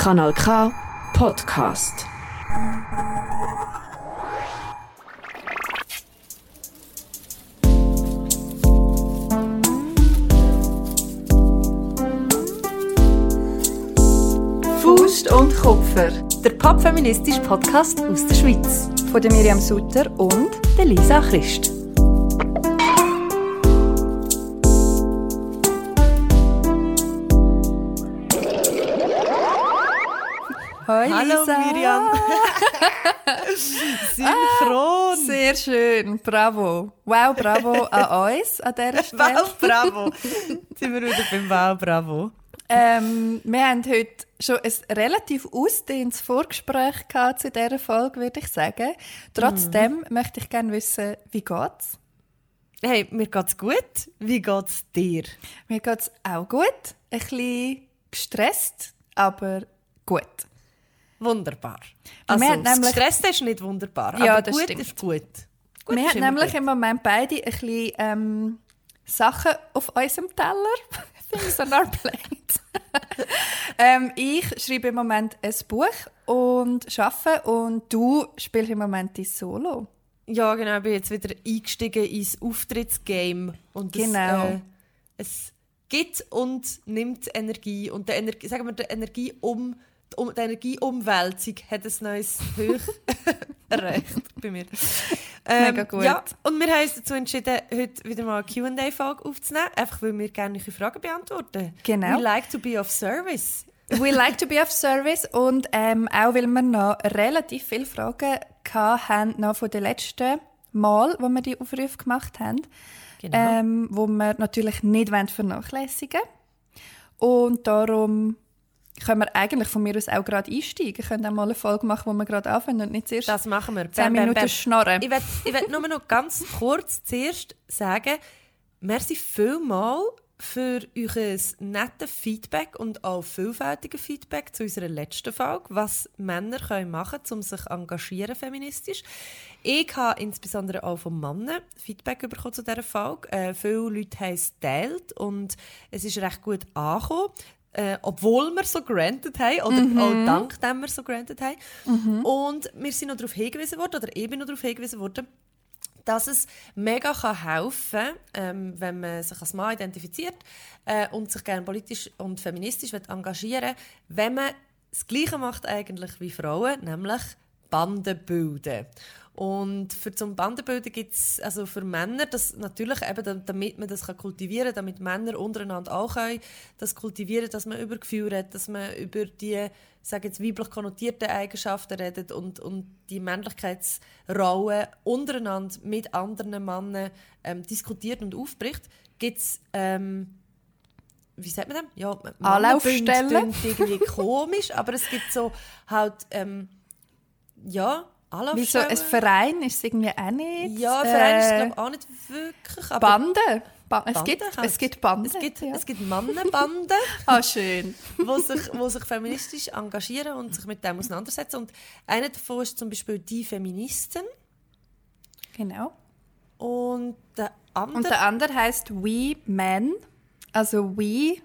Kanal K Podcast. Faust und Kupfer, der popfeministische Podcast aus der Schweiz. Von der Miriam Sutter und Der Lisa Christ. Hoi Hallo Lisa. Miriam. Synchron. Sehr schön, bravo. Wow, bravo an uns an dieser Stelle. Wow, bravo. Jetzt sind wir wieder beim Wow, bravo. Ähm, wir haben heute schon ein relativ ausdehntes Vorgespräch gehabt zu dieser Folge, würde ich sagen. Trotzdem möchte ich gerne wissen, wie geht's? Hey, mir geht's gut. Wie geht's dir? Mir geht's auch gut. Ein bisschen gestresst, aber gut. Wunderbar. Wir Also, haben das Gestresste ist nicht wunderbar, Ja, aber das gut stimmt. ist gut. gut wir haben nämlich gut. im Moment beide ein bisschen ähm, Sachen auf unserem Teller. Things on our plate. ähm, ich schreibe im Moment ein Buch und arbeite und du spielst im Moment dein Solo. Ja, genau. Ich bin jetzt wieder eingestiegen ins Auftrittsgame. Und es, Genau. äh, es gibt und nimmt Energie. Und der Energie, sagen wir, der Energie um, die um, die Energieumwälzung hat ein neues Höch erreicht bei mir. Ähm, Mega gut. Ja, und wir haben uns dazu entschieden, heute wieder mal eine Q&A-Folge aufzunehmen, einfach weil wir gerne eure Fragen beantworten. Genau. We like to be of service. We like to be of service und ähm, auch weil wir noch relativ viele Fragen hatten, noch von den letzten Mal, wo wir die Aufrufe gemacht haben, Genau. ähm, wo wir natürlich nicht wollen vernachlässigen Und darum können wir eigentlich von mir aus auch gerade einsteigen. Wir können auch mal eine Folge machen, wo wir gerade anfangen und nicht zuerst Das machen wir. 10 Bam, bam, Minuten bam. schnarren. Ich will, ich will nur noch ganz kurz zuerst sagen, merci vielmal für euer nettes Feedback und auch vielfältige Feedback zu unserer letzten Folge, was Männer können machen können, um sich zu engagieren feministisch. Ich habe insbesondere auch von Männern Feedback bekommen zu dieser Folge. Äh, viele Leute haben es geteilt und es ist recht gut angekommen. Äh, obwohl wir so granted haben, oder auch dank dem wir so granted haben. Und wir sind noch darauf hingewiesen worden, oder ich bin noch darauf hingewiesen worden, dass es mega kann helfen ähm, wenn man sich als Mann identifiziert äh, und sich gerne politisch und feministisch will engagieren wenn man das Gleiche macht eigentlich wie Frauen, nämlich Banden bilden. Und für zum Bandenbilden gibt es also für Männer das natürlich eben, da- damit man das kann kultivieren kann, damit Männer untereinander auch können, das kultivieren, dass man über Gefühle redet, dass man über die sage jetzt weiblich konnotierten Eigenschaften redet und, und die Männlichkeitsrollen untereinander mit anderen Männern ähm, diskutiert und aufbricht, gibt es ähm, wie sagt man das? Ja, Anlaufstellen. Irgendwie komisch, aber es gibt so halt ähm, ja Wie so Anlaufstellen. ein Verein ist es irgendwie auch nicht. Ja, ein Verein ist Äh, glaube ich auch nicht wirklich. Aber Bande. Ba es, gibt, kann es gibt Bande. Es gibt, ja. es gibt Mannenbanden, Ah, schön. wo sich, wo sich feministisch engagieren und sich mit dem auseinandersetzen. Und einer davon ist zum Beispiel die Feministen. Genau. Und der andere... Und der andere heißt We Men. Also We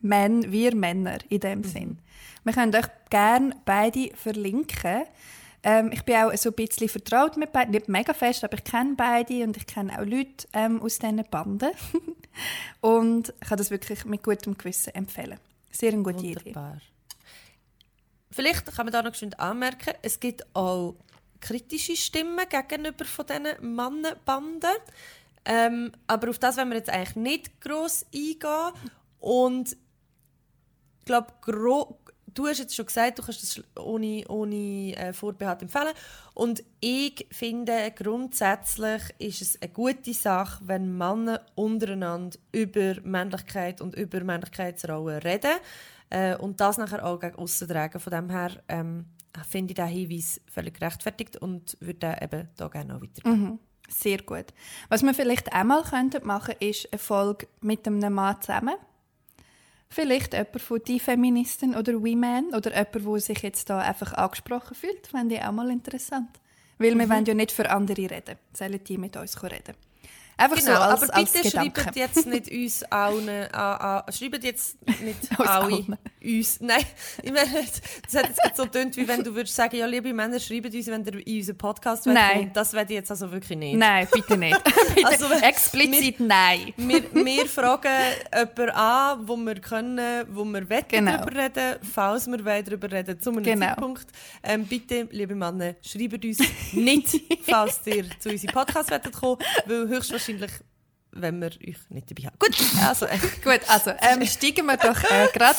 Men, wir Männer in dem Sinn. Wir können euch gerne beide verlinken. Ähm, ich bin auch so ein bisschen vertraut mit beiden, nicht mega fest, aber ich kenne beide und ich kenne auch Leute ähm, aus diesen Banden. und kann das wirklich mit gutem Gewissen empfehlen. Sehr eine gute Idee. Wunderbar. Vielleicht kann man da noch geschwind anmerken, es gibt auch kritische Stimmen gegenüber von diesen Mannenbanden. Ähm, aber auf das wollen wir jetzt eigentlich nicht gross eingehen. Und ich glaube, du hast jetzt schon gesagt, du kannst das ohne, ohne äh, Vorbehalt empfehlen. Und ich finde, grundsätzlich ist es eine gute Sache, wenn Männer untereinander über Männlichkeit und über Männlichkeitsrollen reden äh, und das nachher auch gegen aussen tragen. Von dem her ähm, finde ich diesen Hinweis völlig gerechtfertigt und würde den eben da gerne auch weiter. Sehr gut. Was wir vielleicht auch mal könnten machen ist eine Folge mit einem Mann zusammen. Vielleicht jemand von die Feministen oder Women oder jemand, der sich jetzt da einfach angesprochen fühlt. Fände ich auch mal interessant. Weil wir wollen ja nicht für andere reden. Sollen die mit uns reden. Einfach Genau, so als, aber als bitte Gedanke. schreibt jetzt nicht uns allen, an, an, schreibt jetzt nicht alle, uns. Nein, ich meine, das hat jetzt so tönt, wie wenn du würdest sagen, ja, liebe Männer, schreibt uns, wenn ihr in unseren Podcast Nein. wollt. Das werde ich jetzt also wirklich nicht. Nein, bitte nicht. bitte. Also, Explizit nein. Wir, wir fragen jemanden an, wo wir können, wo wir wollen Genau. darüber reden, falls wir wollen darüber reden, zu einem Genau. Zeitpunkt. Ähm, bitte, liebe Männer, schreibt uns nicht, falls ihr zu unserem Podcast wollt kommen, weil höchstwahrscheinlich wenn wir euch nicht dabei haben. Gut, also, äh, Gut, also ähm, steigen wir doch äh, gerade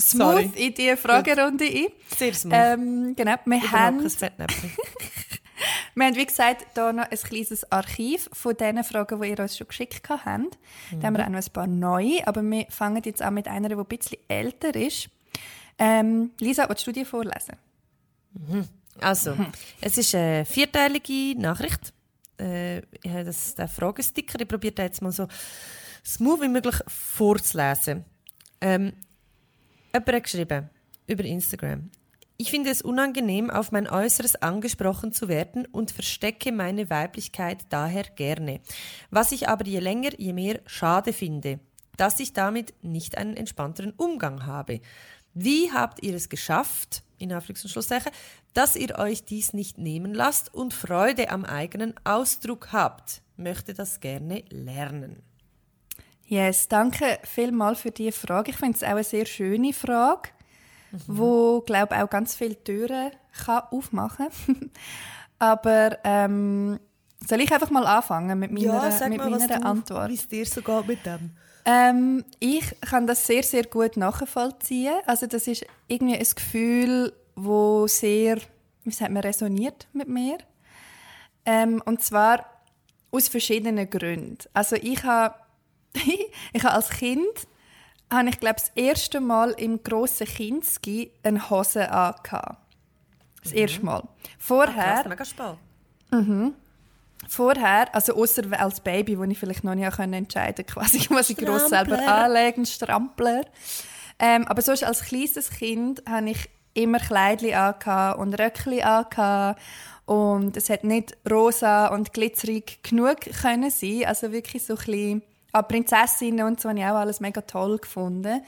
smooth in die Fragerunde ein. sehr smooth. Ähm, genau, wir Überhaupt haben, wir haben, wie gesagt, hier noch ein kleines Archiv von den Fragen, die ihr uns schon geschickt habt. Da haben wir auch noch ein paar neue, aber wir fangen jetzt an mit einer, die ein bisschen älter ist. Ähm, Lisa, willst du die vorlesen? Also, es ist eine vierteilige Nachricht. Äh, ich habe das, den Fragesticker. Ich probiere den jetzt mal so smooth wie möglich vorzulesen. Ähm, jemand hat geschrieben über Instagram. Ich finde es unangenehm, auf mein Äußeres angesprochen zu werden und verstecke meine Weiblichkeit daher gerne. Was ich aber je länger, je mehr schade finde, dass ich damit nicht einen entspannteren Umgang habe. Wie habt ihr es geschafft, in Anführungs- dass ihr euch dies nicht nehmen lasst und Freude am eigenen Ausdruck habt? Möchte das gerne lernen. Yes, danke vielmals für diese Frage. Ich finde es auch eine sehr schöne Frage, wo glaube auch ganz viele Türen kann aufmachen. Aber ähm, soll ich einfach mal anfangen mit meiner, mit meiner Antwort? wie es dir so geht mit dem. Ähm, ich kann das sehr, sehr gut nachvollziehen. Also das ist irgendwie ein Gefühl, wo sehr, wie sagt man, resoniert mit mir. Ähm, und zwar aus verschiedenen Gründen. Also ich habe, ich habe als Kind, habe ich glaube das erste Mal im grossen Kinski eine Hose angehabt. Das erste Mal. Vorher, Krass, mega spät. Vorher, also außer als Baby, wo ich vielleicht noch nicht können entscheiden quasi, was ich Strampler. selber anlege, ein Strampler. Ähm, aber sonst als kleines Kind habe ich immer Kleidli angehabt und Röckli angehabt und es hat nicht rosa und glitzerig genug können sein, also wirklich so ein bisschen ah, Prinzessinnen und so habe ich auch alles mega toll gefunden.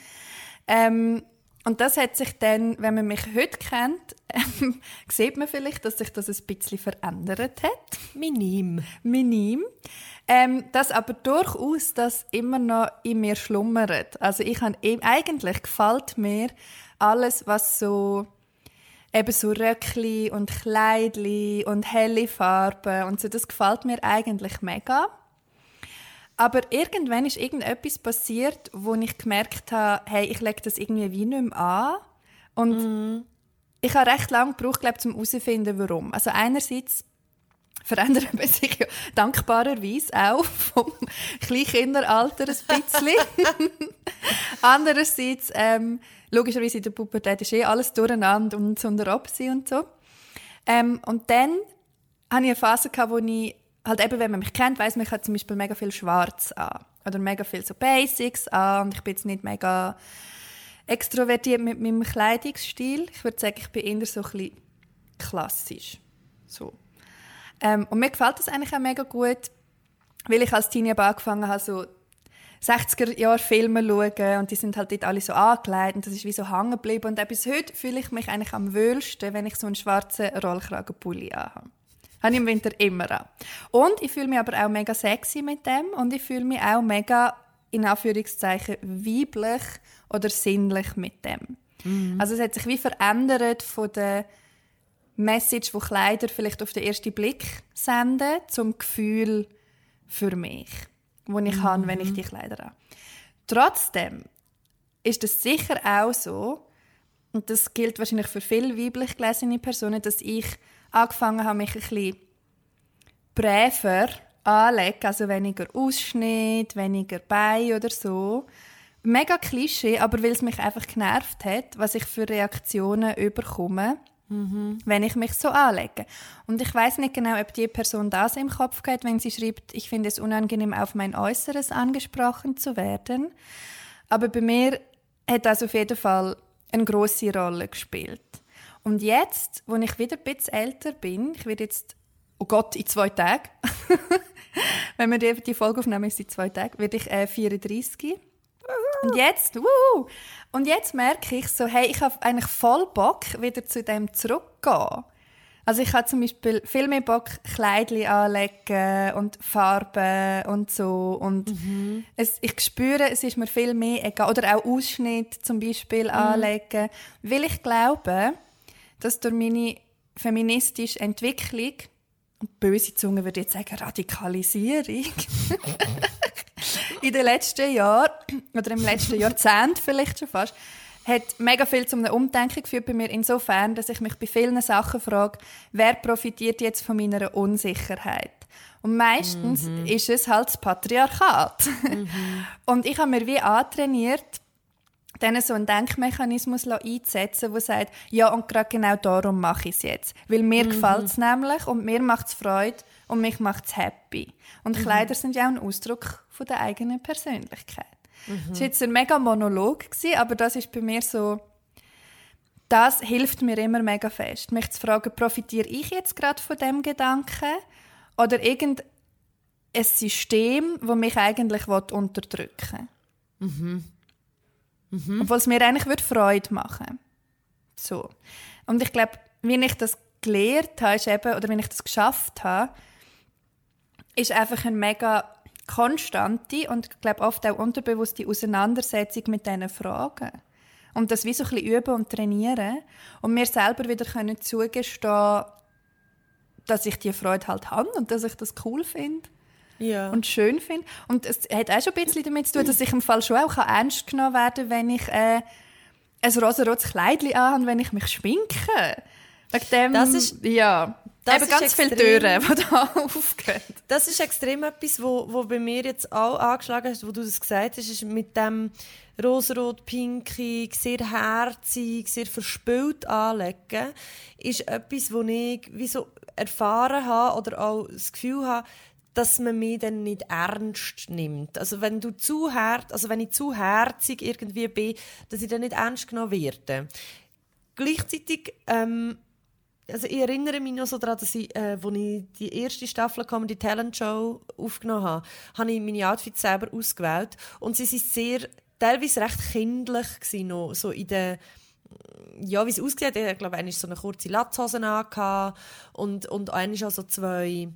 Ähm, und das hat sich dann, wenn man mich heute kennt, ähm, sieht man vielleicht, dass sich das ein bisschen verändert hat Minim. minim. Ähm, das aber durchaus das immer noch in mir schlummert. Also ich habe eben, eigentlich gefällt mir alles, was so eben so Röckli und Kleidli und helle Farben und so, das gefällt mir eigentlich mega. Aber irgendwann ist irgendetwas passiert, wo ich gemerkt habe, hey, ich lege das irgendwie wie nicht mehr an. Und ich habe recht lange gebraucht, glaube ich, um herauszufinden, warum. Also einerseits verändern wir sich ja dankbarerweise auch vom Kleinkinderalter ein bisschen. Andererseits, ähm, logischerweise in der Pubertät ist eh alles durcheinander und so der Opsi und so. Ähm, und dann hatte ich eine Phase, gehabt, wo ich, halt eben, wenn man mich kennt, weiss man, ich habe zum Beispiel mega viel Schwarz an. Oder mega viel so Basics an und ich bin jetzt nicht mega extrovertiert mit meinem Kleidungsstil. Ich würde sagen, ich bin eher so ein bisschen klassisch. So. Ähm, und mir gefällt das eigentlich auch mega gut, weil ich als Teenie angefangen habe, so 60er-Jahre-Filme zu schauen und die sind halt dort alle so angelegt und das ist wie so hängen geblieben. Und bis heute fühle ich mich eigentlich am wohlsten, wenn ich so einen schwarzen Rollkragenpulli anhabe. Habe ich im Winter immer an. Und ich fühle mich aber auch mega sexy mit dem und ich fühle mich auch mega, in Anführungszeichen, weiblich oder sinnlich mit dem. Also es hat sich wie verändert von der Message, die Kleider vielleicht auf den ersten Blick senden, zum Gefühl für mich, wo ich habe, wenn ich die Kleider habe. Trotzdem ist es sicher auch so, und das gilt wahrscheinlich für viele weiblich gelesene Personen, dass ich angefangen habe, mich ein bisschen bräver anzulegen, also weniger Ausschnitt, weniger Bein oder so. Mega Klischee, aber weil es mich einfach genervt hat, was ich für Reaktionen überkomme, wenn ich mich so anlege. Und ich weiß nicht genau, ob die Person das im Kopf hat, wenn sie schreibt, ich finde es unangenehm, auf mein Äußeres angesprochen zu werden. Aber bei mir hat das auf jeden Fall eine große Rolle gespielt. Und jetzt, wo ich wieder ein bisschen älter bin, ich werde jetzt, oh Gott, in zwei Tagen, wenn wir die, die Folge aufnehmen, ist es in zwei Tagen, werde ich äh, 34. Und jetzt, wuhu, und jetzt merke ich so, hey, ich habe eigentlich voll Bock, wieder zu dem zurückzugehen. Also ich habe zum Beispiel viel mehr Bock, Kleidchen anlegen und Farben und so. Und Mhm. es, ich spüre, es ist mir viel mehr egal. Oder auch Ausschnitt zum Beispiel Mhm. anlegen. Weil ich glaube, dass durch meine feministische Entwicklung, und böse Zunge würde jetzt sagen Radikalisierung, in den letzten Jahren, oder im letzten Jahrzehnt vielleicht schon fast, hat mega viel zum Umdenken geführt bei mir insofern, dass ich mich bei vielen Sachen frage, wer profitiert jetzt von meiner Unsicherheit? Und meistens ist es halt das Patriarchat. Und ich habe mir wie antrainiert, dann so einen Denkmechanismus einzusetzen, der sagt, ja, und gerade genau darum mache ich es jetzt. Weil mir gefällt es nämlich und mir macht es Freude und mich macht es happy. Und Kleider sind ja auch ein Ausdruck von der eigenen Persönlichkeit. Das war jetzt ein mega Monolog, gewesen, aber das ist bei mir so, das hilft mir immer mega fest. Mich zu fragen, profitiere ich jetzt gerade von dem Gedanken oder irgendein System, das mich eigentlich unterdrücken will. Obwohl es mir eigentlich würde Freude machen So. Und ich glaube, wie ich das gelernt habe, ist eben, oder wenn ich das geschafft habe, ist einfach eine mega konstante und ich glaube oft auch unterbewusste Auseinandersetzung mit diesen Fragen. Und das wie so ein bisschen üben und trainieren und mir selber wieder können zugestehen, dass ich die Freude halt habe und dass ich das cool finde Ja. und schön finde. Und es hat auch schon ein bisschen damit zu tun, dass ich im Fall schon auch ernst genommen werden kann, wenn ich äh, ein rosarotes Kleidchen anhabe und wenn ich mich schminke. Wegen dem, Das ist- ja, das eben ganz viele extrem- Türen, die da aufgehen. Das ist extrem etwas, wo, wo bei mir jetzt auch angeschlagen hast, wo du das gesagt hast, ist mit dem rosarot-pinkig, sehr herzig, sehr verspült anlegen, ist etwas, wo ich wie so erfahren habe oder auch das Gefühl habe, dass man mich dann nicht ernst nimmt. Also wenn du zu hart, also wenn ich zu herzig irgendwie bin, dass ich dann nicht ernst genommen werde. Gleichzeitig ähm, also ich erinnere mich noch so daran, dass ich, äh, als ich die erste Staffel Comedy Talent Show aufgenommen habe, habe ich meine Outfits selber ausgewählt und sie sind sehr, teilweise recht kindlich gewesen, noch, so in der ja, wie es aussieht, ich glaube, einer so eine kurze Latzhose angehabt und, und einer auch so zwei,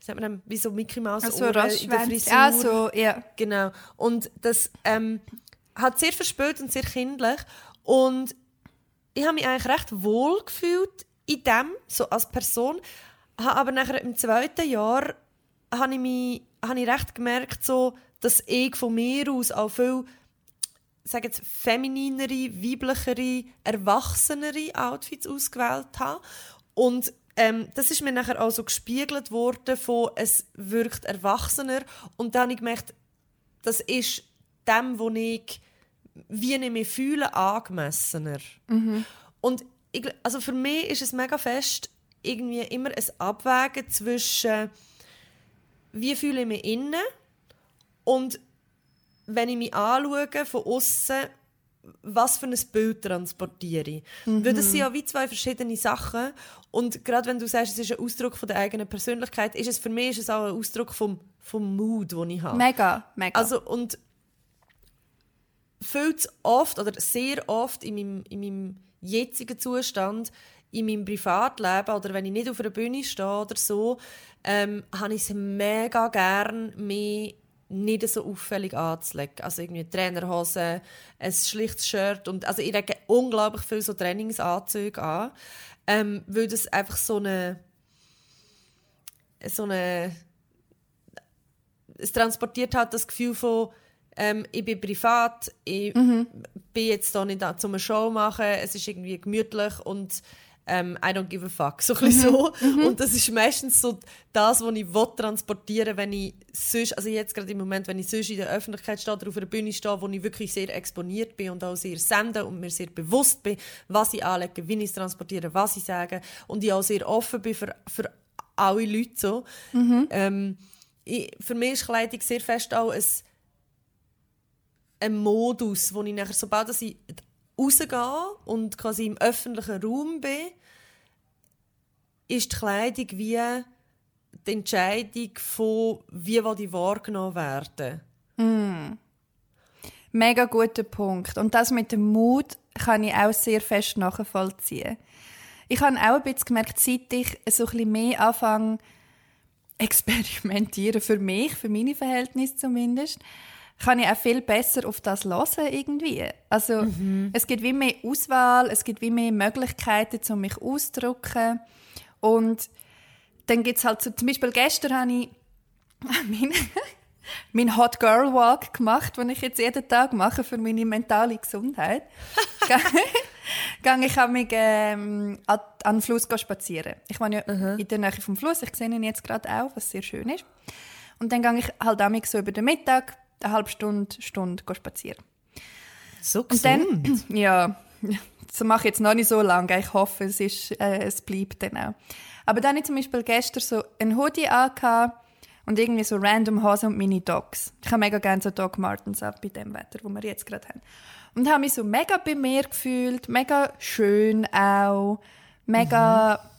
sagt man wie so Mickey Mouse Also in der. Frisur. Ah, so, ja. Genau. Und das ähm, hat sehr verspült und sehr kindlich. Und ich habe mich eigentlich recht wohl gefühlt in dem, so als Person. Habe aber nachher im zweiten Jahr habe ich, mich, habe ich recht gemerkt, so, dass ich von mir aus auch viel sage jetzt, femininere, weiblichere, erwachsenere Outfits ausgewählt habe. Und ähm, das ist mir nachher auch so gespiegelt worden von, es wirkt erwachsener. Und dann habe ich gemerkt, das ist dem, wo ich wie ich mich fühle, angemessener. Und ich, also für mich ist es mega fest irgendwie immer ein Abwägen zwischen wie fühle ich mich innen und wenn ich mich anschaue von außen, was für ein Bild transportiere ich. Weil das sind ja wie zwei verschiedene Sachen. Und gerade wenn du sagst, es ist ein Ausdruck von der eigenen Persönlichkeit, ist es für mich ist es auch ein Ausdruck vom, vom Mood, den ich habe. Mega, mega. Also, und viel zu oft oder sehr oft in meinem, in meinem jetzigen Zustand, in meinem Privatleben oder wenn ich nicht auf einer Bühne stehe oder so, ähm, habe ich es mega gern, mich nicht so auffällig anzulegen. Also irgendwie Trainerhose, ein schlichtes Shirt und also ich lege unglaublich viel so Trainingsanzüge an, ähm, weil das einfach so eine so eine es transportiert halt das Gefühl von ähm, ich bin privat, ich bin jetzt hier nicht da, um eine Show machen, es ist irgendwie gemütlich und ähm, I don't give a fuck, so ein bisschen so. Und das ist meistens so das, was ich will transportieren wenn ich sonst, also jetzt gerade im Moment, wenn ich sonst in der Öffentlichkeit stehe oder auf einer Bühne stehe, wo ich wirklich sehr exponiert bin und auch sehr sende und mir sehr bewusst bin, was ich anlege, wie ich es transportiere, was ich sage und ich auch sehr offen bin für, für alle Leute so. Ähm, ich, für mich ist Kleidung sehr fest auch ein, ein Modus, wo ich nachher, sobald ich rausgehe und quasi im öffentlichen Raum bin, ist die Kleidung wie die Entscheidung von, wie ich wahrgenommen werden. Mega guter Punkt. Und das mit dem Mut kann ich auch sehr fest nachvollziehen. Ich habe auch ein bisschen gemerkt, seit ich so ein bisschen mehr anfange, experimentieren für mich, für meine Verhältnisse zumindest, kann ich auch viel besser auf das hören irgendwie. Also mhm. es gibt wie mehr Auswahl, es gibt wie mehr Möglichkeiten, um mich auszudrücken und dann gibt es halt so, zum Beispiel gestern habe ich meinen mein Hot Girl Walk gemacht, den ich jetzt jeden Tag mache für meine mentale Gesundheit. Gehe ich mich ähm, an, den Fluss spazieren. Ich war ja uh in der Nähe vom Fluss, ich sehe ihn jetzt gerade auch, was sehr schön ist. Und dann gehe ich halt auch so über den Mittag eine halbe Stunde, Stunde spazieren. So gesund. Und dann, ja, das mache ich jetzt noch nicht so lange. Ich hoffe, es, ist, äh, es bleibt dann auch. Aber dann habe ich zum Beispiel gestern so ein Hoodie angehabt und irgendwie so random Hose und meine Dogs. Ich habe mega gerne so Dog Martens ab bei dem Wetter, wo wir jetzt gerade haben. Und habe mich so mega bei mir gefühlt, mega schön auch, mega... Mhm.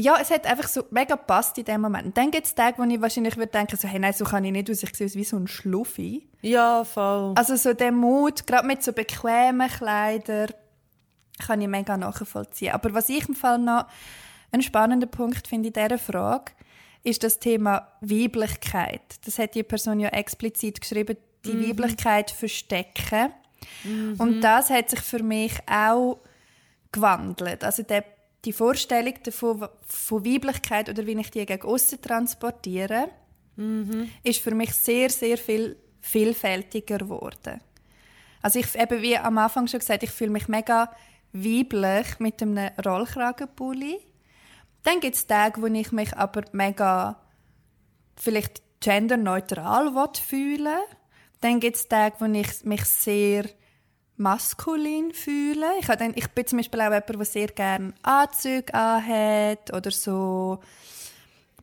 Ja, es hat einfach so mega gepasst in dem Moment. Und dann gibt es Tage, wo ich wahrscheinlich würde denken, so, hey, nein, so kann ich nicht aus, ich sehe aus wie so ein Schluffi. Ja, voll. Also so der Mut, gerade mit so bequemen Kleidern, kann ich mega nachvollziehen. Aber was ich im Fall noch einen spannenden Punkt finde in dieser Frage, ist das Thema Weiblichkeit. Das hat die Person ja explizit geschrieben, die mhm. Weiblichkeit verstecken. Mhm. Und das hat sich für mich auch gewandelt. Also der, die Vorstellung davon, von Weiblichkeit oder wie ich die gegen außen transportiere, mhm. ist für mich sehr, sehr viel vielfältiger geworden. Also ich eben wie am Anfang schon gesagt, ich fühle mich mega weiblich mit einem Rollkragenpulli dann gibt es Tage, wo ich mich aber mega vielleicht genderneutral fühle. Dann gibt es Tage, wo ich mich sehr maskulin fühle. Ich, dann, ich bin zum Beispiel auch jemand, der sehr gerne Anzüge anhat oder so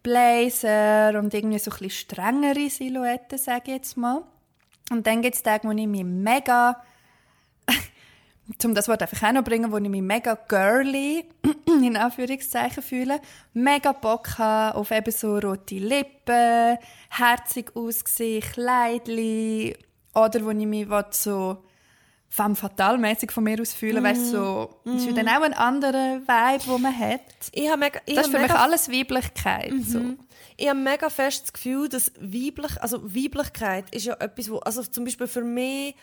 Blazer und irgendwie so ein bisschen strengere Silhouetten, sage ich jetzt mal. Und dann gibt es Tage, wo ich mich mega um das Wort einfach auch noch bringen, wo ich mich mega girly, in Anführungszeichen, fühle. Mega Bock habe auf eben so rote Lippen, herzig aussehen, Kleidli. Oder wo ich mich so femme fatale mäßig von mir aus fühle, mm. weißt so, mm. ist dann auch ein anderer Vibe, den man hat. Ich mega, ich das ist für mich alles Weiblichkeit. Mhm. So. Ich habe mega fest das Gefühl, dass Weiblich, also Weiblichkeit ist ja etwas, wo, also zum Beispiel für mich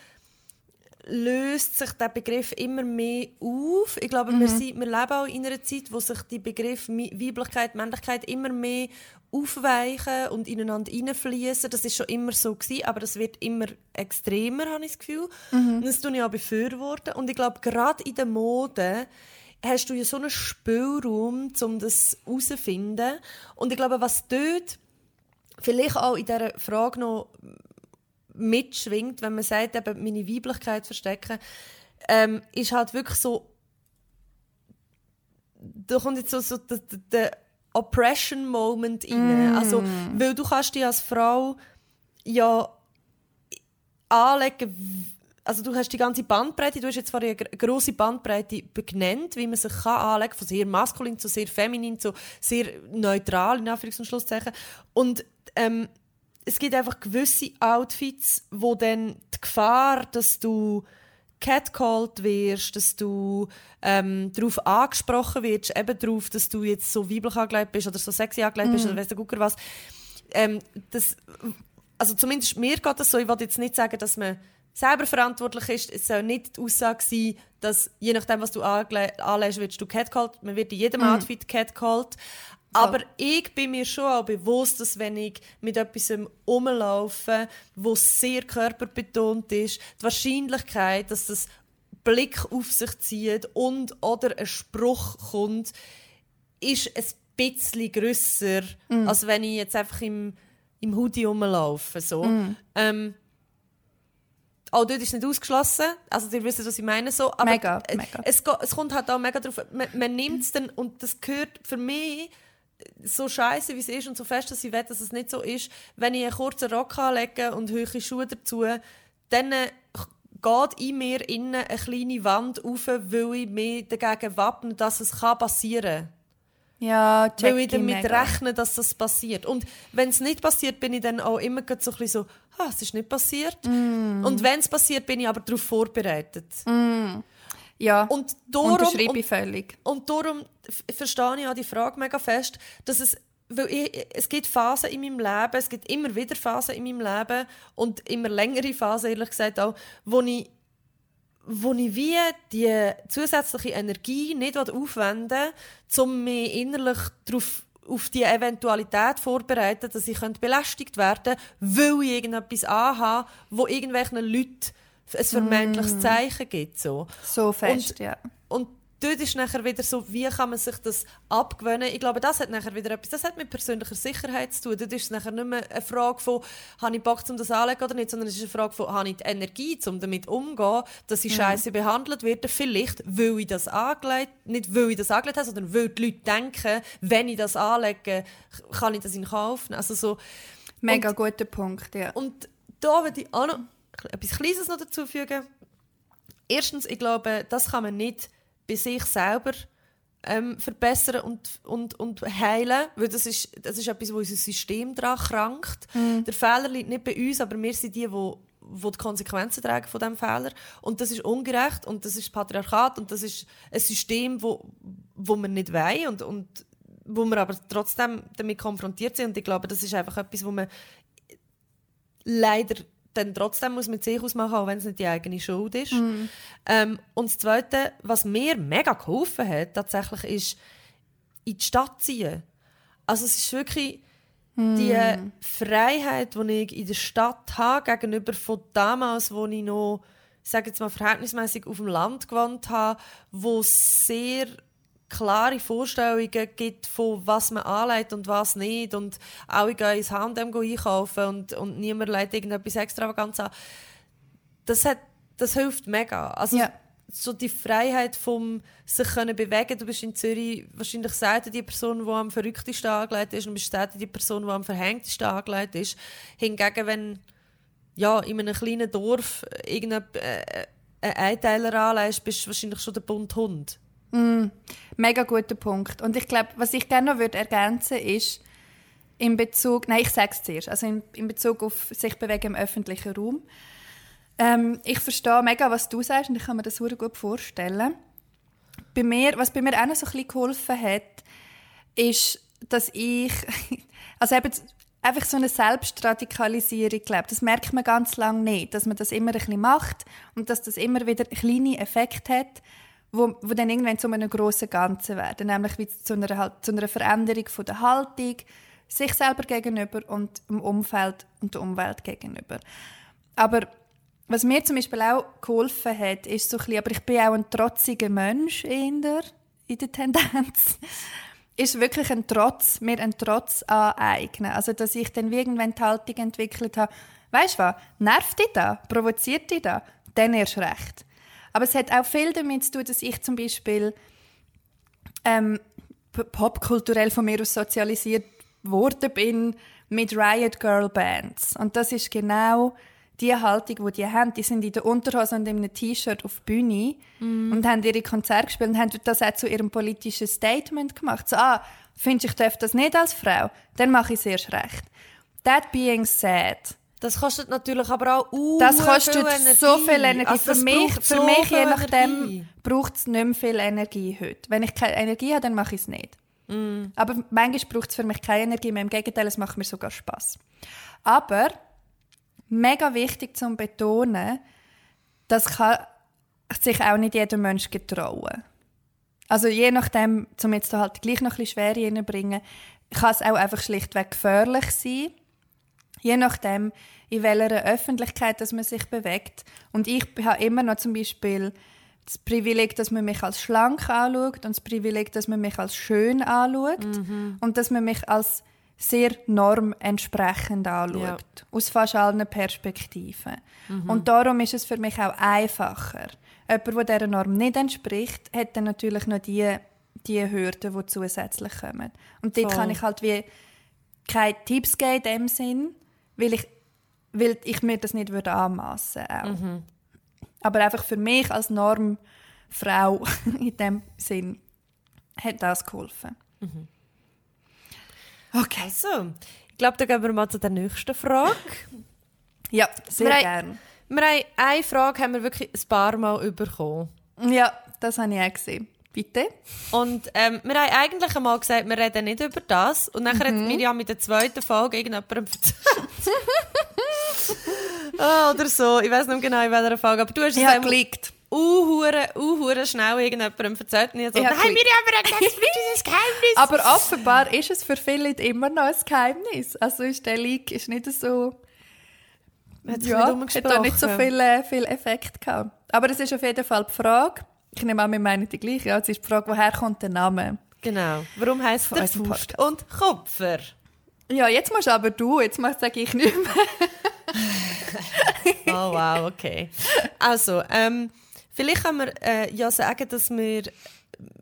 löst sich der Begriff immer mehr auf. Ich glaube, mhm. wir, sind, wir leben auch in einer Zeit, wo sich die Begriffe Weiblichkeit, Männlichkeit immer mehr aufweichen und ineinander hineinfließen. Das ist schon immer so gewesen, aber das wird immer extremer, habe ich das Gefühl. Mhm. Und das tue ich auch befürworten. Und ich glaube, gerade in der Mode hast du ja so einen Spielraum, um das herauszufinden. Und ich glaube, was dort vielleicht auch in dieser Frage noch mitschwingt, wenn man sagt, eben meine Weiblichkeit verstecken, ähm, ist halt wirklich so, da kommt jetzt so, so der, der Oppression-Moment rein. Mm. Also, weil du kannst dich als Frau ja anlegen, also du hast die ganze Bandbreite, du hast jetzt zwar eine grosse Bandbreite benannt, wie man sich kann anlegen kann, von sehr maskulin zu sehr feminin zu sehr neutral, in Anführungs- und Schlusszeichen. Und ähm, es gibt einfach gewisse Outfits, wo dann die Gefahr, dass du catcalled wirst, dass du ähm, darauf angesprochen wirst, eben darauf, dass du jetzt so weiblich angelegt bist oder so sexy angelegt bist mm. oder weiss der Gucker was. Ähm, das, also zumindest mir geht das so. Ich will jetzt nicht sagen, dass man selber verantwortlich ist. Es soll nicht die Aussage sein, dass je nachdem, was du anlegst, wirst du catcalled. Man wird in jedem mm. Outfit catcalled. Aber ich bin mir schon auch bewusst, dass wenn ich mit etwas rumlaufe, wo sehr körperbetont ist, die Wahrscheinlichkeit, dass das Blick auf sich zieht und oder ein Spruch kommt, ist ein bisschen grösser, mm. als wenn ich jetzt einfach im, im Hoodie rumlaufe. So. Mm. Ähm, auch dort ist nicht ausgeschlossen. Also, ihr wisst, was ich meine. So. Aber mega, mega. Es, es kommt halt auch mega drauf. Man, man nimmt es dann, und das gehört für mich so scheiße wie es ist und so fest, dass ich will, dass es nicht so ist, wenn ich einen kurzen Rock anlege und hohe Schuhe dazu, dann äh, geht in mir innen eine kleine Wand auf, weil ich mich dagegen wappne, dass es passieren kann. Ja, check weil ich damit mega. rechne, dass das passiert. Und wenn es nicht passiert, bin ich dann auch immer so ein bisschen so, ah, es ist nicht passiert. Mm. Und wenn es passiert, bin ich aber darauf vorbereitet. Ja, Und darum, und, ich völlig. und darum f- verstehe ich auch die Frage mega fest, dass es weil ich, es gibt Phasen in meinem Leben, es gibt immer wieder Phasen in meinem Leben und immer längere Phasen, ehrlich gesagt auch, wo ich, wo ich wie die zusätzliche Energie nicht aufwenden will, um mich innerlich darauf auf die Eventualität vorbereiten, dass ich könnte belästigt werden weil ich irgendetwas anhabe, wo irgendwelchen Leuten ein vermeintliches Zeichen gibt. So. So fest, ja. Und dort ist nachher wieder so, wie kann man sich das abgewöhnen? Ich glaube, das hat nachher wieder etwas, das hat mit persönlicher Sicherheit zu tun. Dort ist es nachher nicht mehr eine Frage von, habe ich Bock, um das anzulegen oder nicht, sondern es ist eine Frage von, habe ich die Energie, um damit umzugehen, dass ich scheiße behandelt werde? Vielleicht, weil ich das angelegt, nicht weil ich das angelegt habe, sondern weil die Leute denken, wenn ich das anlege, kann ich das in Kauf nehmen. Also so, Mega guter Punkt, ja. und da würde ich auch noch etwas Kleines noch dazu fügen. Erstens, ich glaube, das kann man nicht bei sich selber ähm, verbessern und, und, und heilen, weil das ist, das ist etwas, wo unser System daran krankt. Der Fehler liegt nicht bei uns, aber wir sind die, die wo die Konsequenzen tragen von diesem Fehler. Und das ist ungerecht und das ist Patriarchat und das ist ein System, wo, wo wir nicht wollen und, und wo wir aber trotzdem damit konfrontiert sind. Und ich glaube, das ist einfach etwas, wo man leider dann trotzdem muss mit sich ausmachen, auch wenn es nicht die eigene Schuld ist. Ähm, und das Zweite, was mir mega geholfen hat, tatsächlich, ist in die Stadt ziehen. Also es ist wirklich die Freiheit, die ich in der Stadt habe, gegenüber von damals, wo ich noch, ich sage jetzt mal, verhältnismäßig auf dem Land gewohnt habe, wo sehr klare Vorstellungen gibt, von was man anlegt und was nicht. Und auch ich gehe ins H&M einkaufen und, und niemand legt irgendetwas Extravagantes an. Das, hat, das hilft mega. Also, Ja. so die Freiheit vom sich können bewegen. Du bist in Zürich wahrscheinlich selten die Person, die am verrücktesten angelegt ist und bist selten die Person, die am verhängtesten angelegt ist. Hingegen, wenn ja, in einem kleinen Dorf irgendein äh, einen Einteiler anlegst, bist du wahrscheinlich schon der bunte Hund. Mega guter Punkt. Und ich glaube, was ich gerne noch würde ergänzen ist, in Bezug, nein, ich sage es zuerst, also in, in Bezug auf sich bewegen im öffentlichen Raum. Ähm, ich verstehe mega, was du sagst und ich kann mir das sehr gut vorstellen. Bei mir, was bei mir auch noch so ein geholfen hat, ist, dass ich, also eben einfach so eine Selbstradikalisierung, glaube das merkt man ganz lange nicht, dass man das immer ein bisschen macht und dass das immer wieder kleine Effekte hat, wo, wo dann irgendwann zu einem grossen Ganzen werden, nämlich wie zu einer, halt, zu einer Veränderung von der Haltung, sich selber gegenüber und dem Umfeld und der Umwelt gegenüber. Aber was mir zum Beispiel auch geholfen hat, ist so ein bisschen, aber ich bin auch ein trotziger Mensch in der, in der Tendenz, ist wirklich ein Trotz, mir einen Trotz aneignen. Also, dass ich dann irgendwann die Haltung entwickelt habe, weißt du was, nervt dich da, provoziert dich da, dann erst recht. Aber es hat auch viel damit zu tun, dass ich zum Beispiel ähm, popkulturell von mir aus sozialisiert worden bin mit Riot Girl Bands. Und das ist genau die Haltung, die die haben. Die sind in der Unterhose und in einem T-Shirt auf die Bühne und haben ihre Konzerte gespielt und haben das auch zu ihrem politischen Statement gemacht. So, ah, findest du, ich darf das nicht als Frau? Dann mache ich es erst recht. That being said, Das kostet natürlich aber auch uh, das kostet viel Energie. so viel Energie. Also, für mich, für so mich je nachdem, braucht es nicht mehr viel Energie heute. Wenn ich keine Energie habe, dann mache ich es nicht. Mm. Aber manchmal braucht es für mich keine Energie mehr. Im Gegenteil, es macht mir sogar Spaß. Aber mega wichtig zu betonen, das kann sich auch nicht jeder Mensch getrauen. Also je nachdem, um jetzt da halt gleich noch ein bisschen Schwere reinzubringen, kann es auch einfach schlichtweg gefährlich sein. Je nachdem, in welcher Öffentlichkeit dass man sich bewegt. Und ich habe immer noch zum Beispiel das Privileg, dass man mich als schlank anschaut und das Privileg, dass man mich als schön anschaut und dass man mich als sehr normentsprechend anschaut. Ja. Aus fast allen Perspektiven. Und darum ist es für mich auch einfacher. Jemand, der dieser Norm nicht entspricht, hat dann natürlich noch die, die Hürden, die zusätzlich kommen. Und dort Voll. kann ich halt wie keine Tipps geben in dem Sinn, weil ich, weil ich mir das nicht würde anmassen würde. Aber einfach für mich als Normfrau in dem Sinn hat das geholfen. Okay. Also, ich glaube, dann gehen wir mal zu der nächsten Frage. Ja, sehr Wir gerne. Wir haben eine Frage haben wir wirklich ein paar Mal bekommen. Ja, das habe ich auch gesehen. Bitte? Und ähm, wir haben eigentlich einmal gesagt, wir reden nicht über das. Und dann Mhm. hat Miriam mit der zweiten Folge irgendjemandem erzählt. Oh, oder so. Ich weiß nicht genau in welcher Folge. Aber du hast es einmal geleakt. uhuere, uhuere schnell irgendjemandem erzählt. Und ich so, nein, wir haben gesagt, es bleibt dieses Geheimnis. Aber offenbar ist es für viele immer noch ein Geheimnis. Also ist der Leak ist nicht so... Hat sich Ja, nicht hat da nicht so viel, äh, viel Effekt gehabt. Aber es ist auf jeden Fall die Frage, ich nehme an, wir meinen die gleiche, ja, es ist die Frage, woher kommt der Name? Genau. Warum heisst Von der Faust und Kopfer? Ja, jetzt musst aber du, jetzt sage ich nicht mehr. Oh wow, okay. Also, ähm, vielleicht können wir äh, ja sagen, dass wir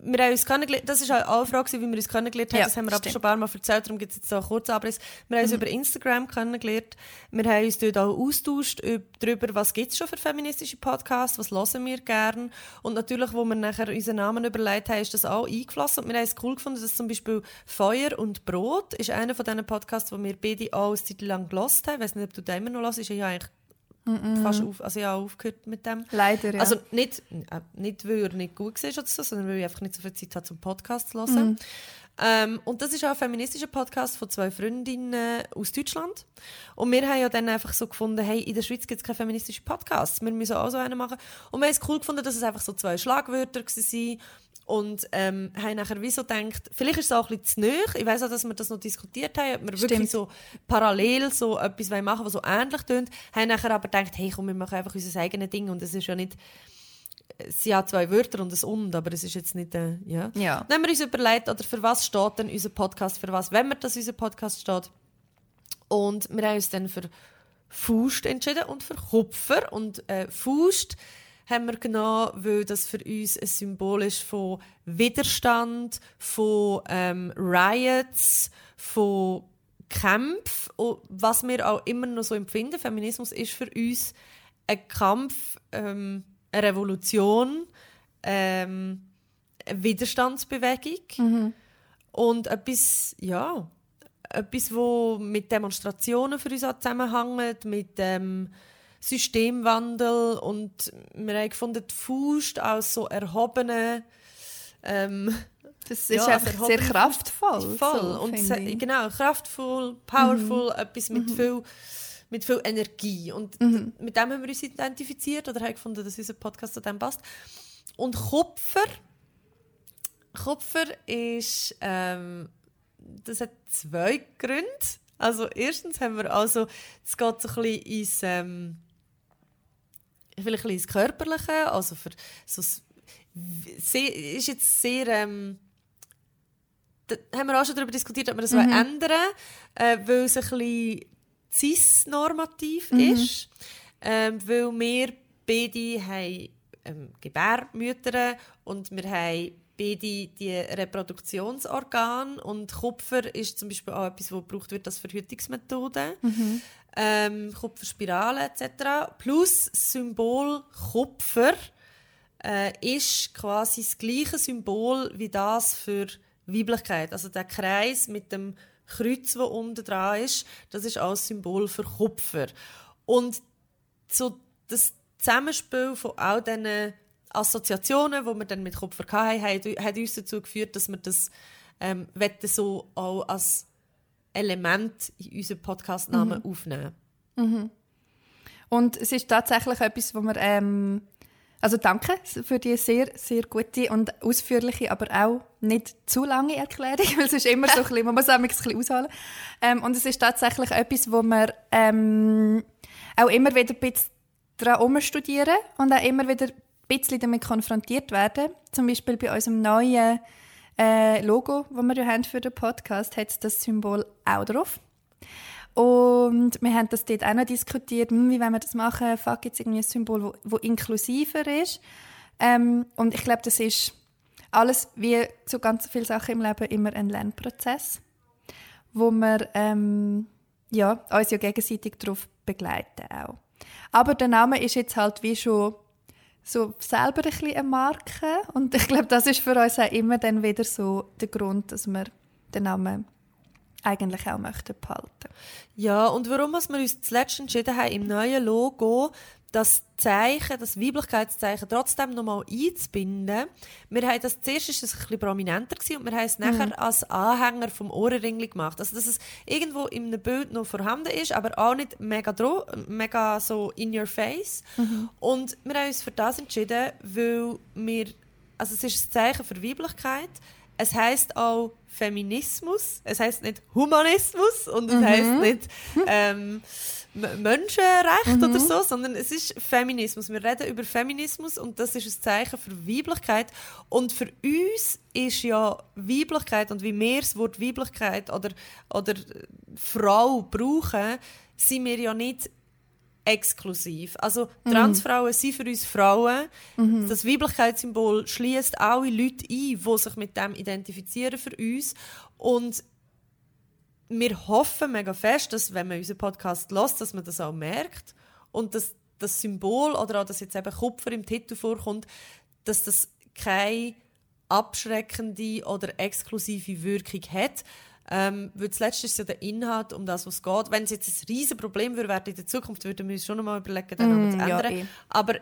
wir haben uns kennengelernt, das war auch eine Frage, wie wir uns kennengelernt haben, Ja, das haben wir aber stimmt. schon ein paar Mal erzählt, darum gibt es jetzt so einen kurzen Abriss. Wir haben uns über Instagram kennengelernt, wir haben uns dort auch austauscht üb- darüber, was gibt es schon für feministische Podcasts, was hören wir gern? Und natürlich, wo wir nachher unseren Namen überlegt haben, ist das auch eingeflossen. Und wir haben es cool gefunden, dass zum Beispiel Feuer und Brot ist einer von diesen Podcasts, die wir beide auch eine Zeit lang gelost haben, ich weiß nicht, ob du den immer noch hörst, ist ja eigentlich fast auf, also ja, aufgehört mit dem. Leider, ja. Also nicht, äh, nicht, weil er nicht gut war oder so, sondern weil ich einfach nicht so viel Zeit hatte, zum Podcast zu hören. Ähm, und das ist auch ein feministischer Podcast von zwei Freundinnen aus Deutschland. Und wir haben ja dann einfach so gefunden, hey, in der Schweiz gibt es keine feministischen Podcasts. Wir müssen auch so einen machen. Und wir haben es cool gefunden, dass es einfach so zwei Schlagwörter waren. Und ähm, haben nachher wie so gedacht, vielleicht ist es auch ein bisschen zu nahe. Ich weiss auch, dass wir das noch diskutiert haben, ob wir wirklich Stimmt. so parallel so etwas wollen machen was so ähnlich tönt. Haben nachher aber gedacht, hey, komm, wir machen einfach unser eigenes Ding. Und es ist ja nicht sind ja zwei Wörter und ein Und, aber es ist jetzt nicht, äh, ja. Ja. Dann haben wir uns überlegt, oder für was steht denn unser Podcast, für was, wenn wir dass unser Podcast steht. Und wir haben uns dann für Faust entschieden und für Kupfer. Und äh, Faust haben wir genommen, weil das für uns ein Symbol ist von Widerstand, von ähm, Riots, von. Und was wir auch immer noch so empfinden, Feminismus ist für uns ein Kampf, ähm, eine Revolution, ähm, eine Widerstandsbewegung und etwas, ja, etwas, wo mit Demonstrationen für uns auch zusammenhängt, mit dem Systemwandel und wir haben gefunden, die Faust als so erhobene ähm, das ist ja, einfach sehr kraftvoll. Voll. so, und finde se- ich. genau, kraftvoll, powerful, etwas mit, viel, mit viel Energie. Und Mhm. mit dem haben wir uns identifiziert oder haben gefunden, dass unser Podcast zu dem passt. Und Kupfer, Kupfer ist, ähm, das hat zwei Gründe. Also erstens haben wir also, es geht so ein bisschen ins, ähm, vielleicht ein bisschen ins Körperliche, also für so, sehr, ist jetzt sehr, ähm, da haben wir auch schon darüber diskutiert, ob wir das mhm. ändern äh, weil es ein bisschen cis-normativ ist. Ähm, weil wir beide haben ähm, Gebärmütter und wir haben beide die Reproduktionsorgane und Kupfer ist zum Beispiel auch etwas, das gebraucht wird als Verhütungsmethode. Ähm, Kupferspirale etc. Plus das Symbol Kupfer äh, ist quasi das gleiche Symbol wie das für Weiblichkeit. Also der Kreis mit dem Kreuz, wo unten dran ist, das ist auch das Symbol für Kupfer. Und so das Zusammenspiel von all diesen Assoziationen, die wir dann mit Kupfer hatten, hat, uns dazu geführt, dass wir das ähm, so auch als Element in unseren Podcastnamen aufnehmen. Und es ist tatsächlich etwas, wo wir, ähm, also danke für die sehr, sehr gute und ausführliche, aber auch nicht zu lange Erklärung, weil es ist immer so ein bisschen, man muss auch ein bisschen ausholen. Ähm, und es ist tatsächlich etwas, wo wir ähm, auch immer wieder ein bisschen daran umstudieren und auch immer wieder ein bisschen damit konfrontiert werden. Zum Beispiel bei unserem neuen äh, Logo, das wir ja haben für den Podcast, hat es das Symbol auch drauf. Und wir haben das dort auch noch diskutiert, hm, wie wollen wir das machen, fuck, jetzt irgendwie ein Symbol, wo inklusiver ist. Ähm, und ich glaube, das ist alles, wie so ganz viele Sachen im Leben, immer ein Lernprozess, wo wir ähm, ja, uns ja gegenseitig darauf begleiten auch. Aber der Name ist jetzt halt wie schon so selber ein bisschen eine Marke. Und ich glaube, das ist für uns auch immer dann wieder so der Grund, dass wir den Namen eigentlich auch möchten behalten. Ja, und warum wir uns zuletzt entschieden haben, im neuen Logo das Zeichen, das Weiblichkeitszeichen trotzdem nochmal einzubinden. Wir haben das, zuerst ist es ein bisschen prominenter gewesen, und wir haben es mhm. nachher als Anhänger vom Ohrenringli gemacht. Also, dass es irgendwo in einem Bild noch vorhanden ist, aber auch nicht mega, mega so in your face. Mhm. Und wir haben uns für das entschieden, weil wir, also es ist ein Zeichen für Weiblichkeit, es heißt auch Feminismus, es heißt nicht Humanismus und es mhm. heißt nicht ähm, Menschenrecht mhm. oder so, sondern es ist Feminismus. Wir reden über Feminismus und das ist ein Zeichen für Weiblichkeit. Und für uns ist ja Weiblichkeit und wie wir das Wort Weiblichkeit oder, oder Frau brauchen, sind wir ja nicht exklusiv. Also mhm. Transfrauen mhm. sind für uns Frauen. Mhm. Das Weiblichkeitssymbol schließt alle Leute ein, die sich mit dem identifizieren für uns. Und wir hoffen mega fest, dass wenn man unseren Podcast lässt, dass man das auch merkt und dass das Symbol oder auch, dass jetzt eben Kupfer im Titel vorkommt, dass das keine abschreckende oder exklusive Wirkung hat, ähm, weil zuletzt ist ja der Inhalt, um das was es geht. Wenn es jetzt ein riesen Problem wäre in der Zukunft, würden wir uns schon noch mal überlegen, den Namen mm, zu ändern. Ja, eh. Aber äh,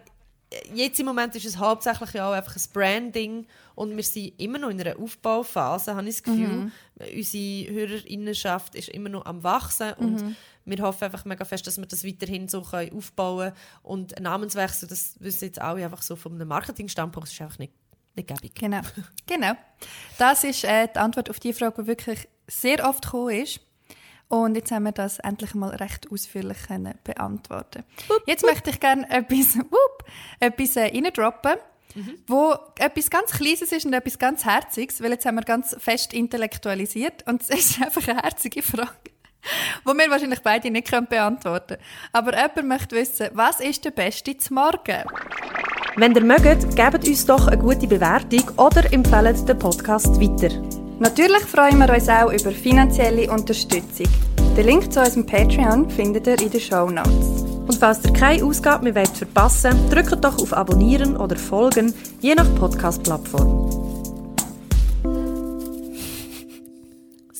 jetzt im Moment ist es hauptsächlich ja auch einfach ein Branding und wir sind immer noch in einer Aufbauphase, habe ich das Gefühl. Mhm. Unsere Hörerinnenschaft ist immer noch am wachsen und mhm. wir hoffen einfach mega fest, dass wir das weiterhin so aufbauen können. Und Namenswechsel, das wissen jetzt alle einfach so einem Marketing-Standpunkt, ist einfach nicht, gäbig. Genau. genau. Das ist äh, die Antwort auf die Frage, die wirklich sehr oft gekommen ist. Und jetzt haben wir das endlich mal recht ausführlich können beantworten. Wupp, jetzt wupp. möchte ich gerne etwas, wupp, etwas äh, reindroppen, mhm. wo etwas ganz Kleines ist und etwas ganz Herziges, weil jetzt haben wir ganz fest intellektualisiert und es ist einfach eine herzige Frage, die wir wahrscheinlich beide nicht beantworten können. Aber jemand möchte wissen, was ist der Beste zum Morgen? Wenn ihr mögt, gebt uns doch eine gute Bewertung oder empfehlt den Podcast weiter. Natürlich freuen wir uns auch über finanzielle Unterstützung. Den Link zu unserem Patreon findet ihr in den Show Notes. Und falls ihr keine Ausgabe mehr wollt verpassen drückt doch auf Abonnieren oder Folgen, je nach Podcast-Plattform.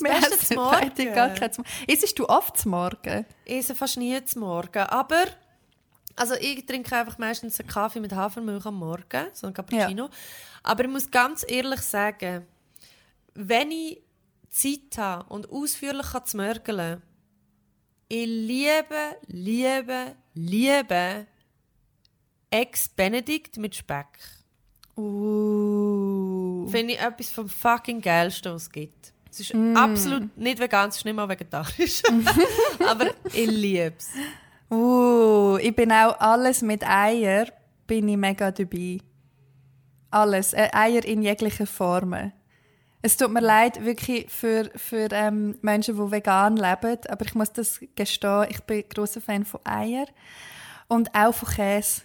Wir essen Morgen. Gar kein Isst du oft zum Morgen? Ich esse fast nie zum Morgen, aber also ich trinke einfach meistens einen Kaffee mit Hafermilch am Morgen, so ein Cappuccino. Ja. Aber ich muss ganz ehrlich sagen, wenn ich Zeit habe und ausführlich zu mörgeln, ich liebe, liebe, liebe Ex Benedict mit Speck. Uh. Finde ich etwas vom fucking geilsten, was es gibt. Es ist mm. absolut nicht vegan, es ist nicht mal vegetarisch. Aber ich liebe es. Uh, ich bin auch alles mit Eier, bin ich mega dabei. Alles. Äh, Eier in jeglichen Formen. Es tut mir leid, wirklich für, für ähm, Menschen, die vegan leben, aber ich muss das gestehen, ich bin großer Fan von Eier und auch von Käse.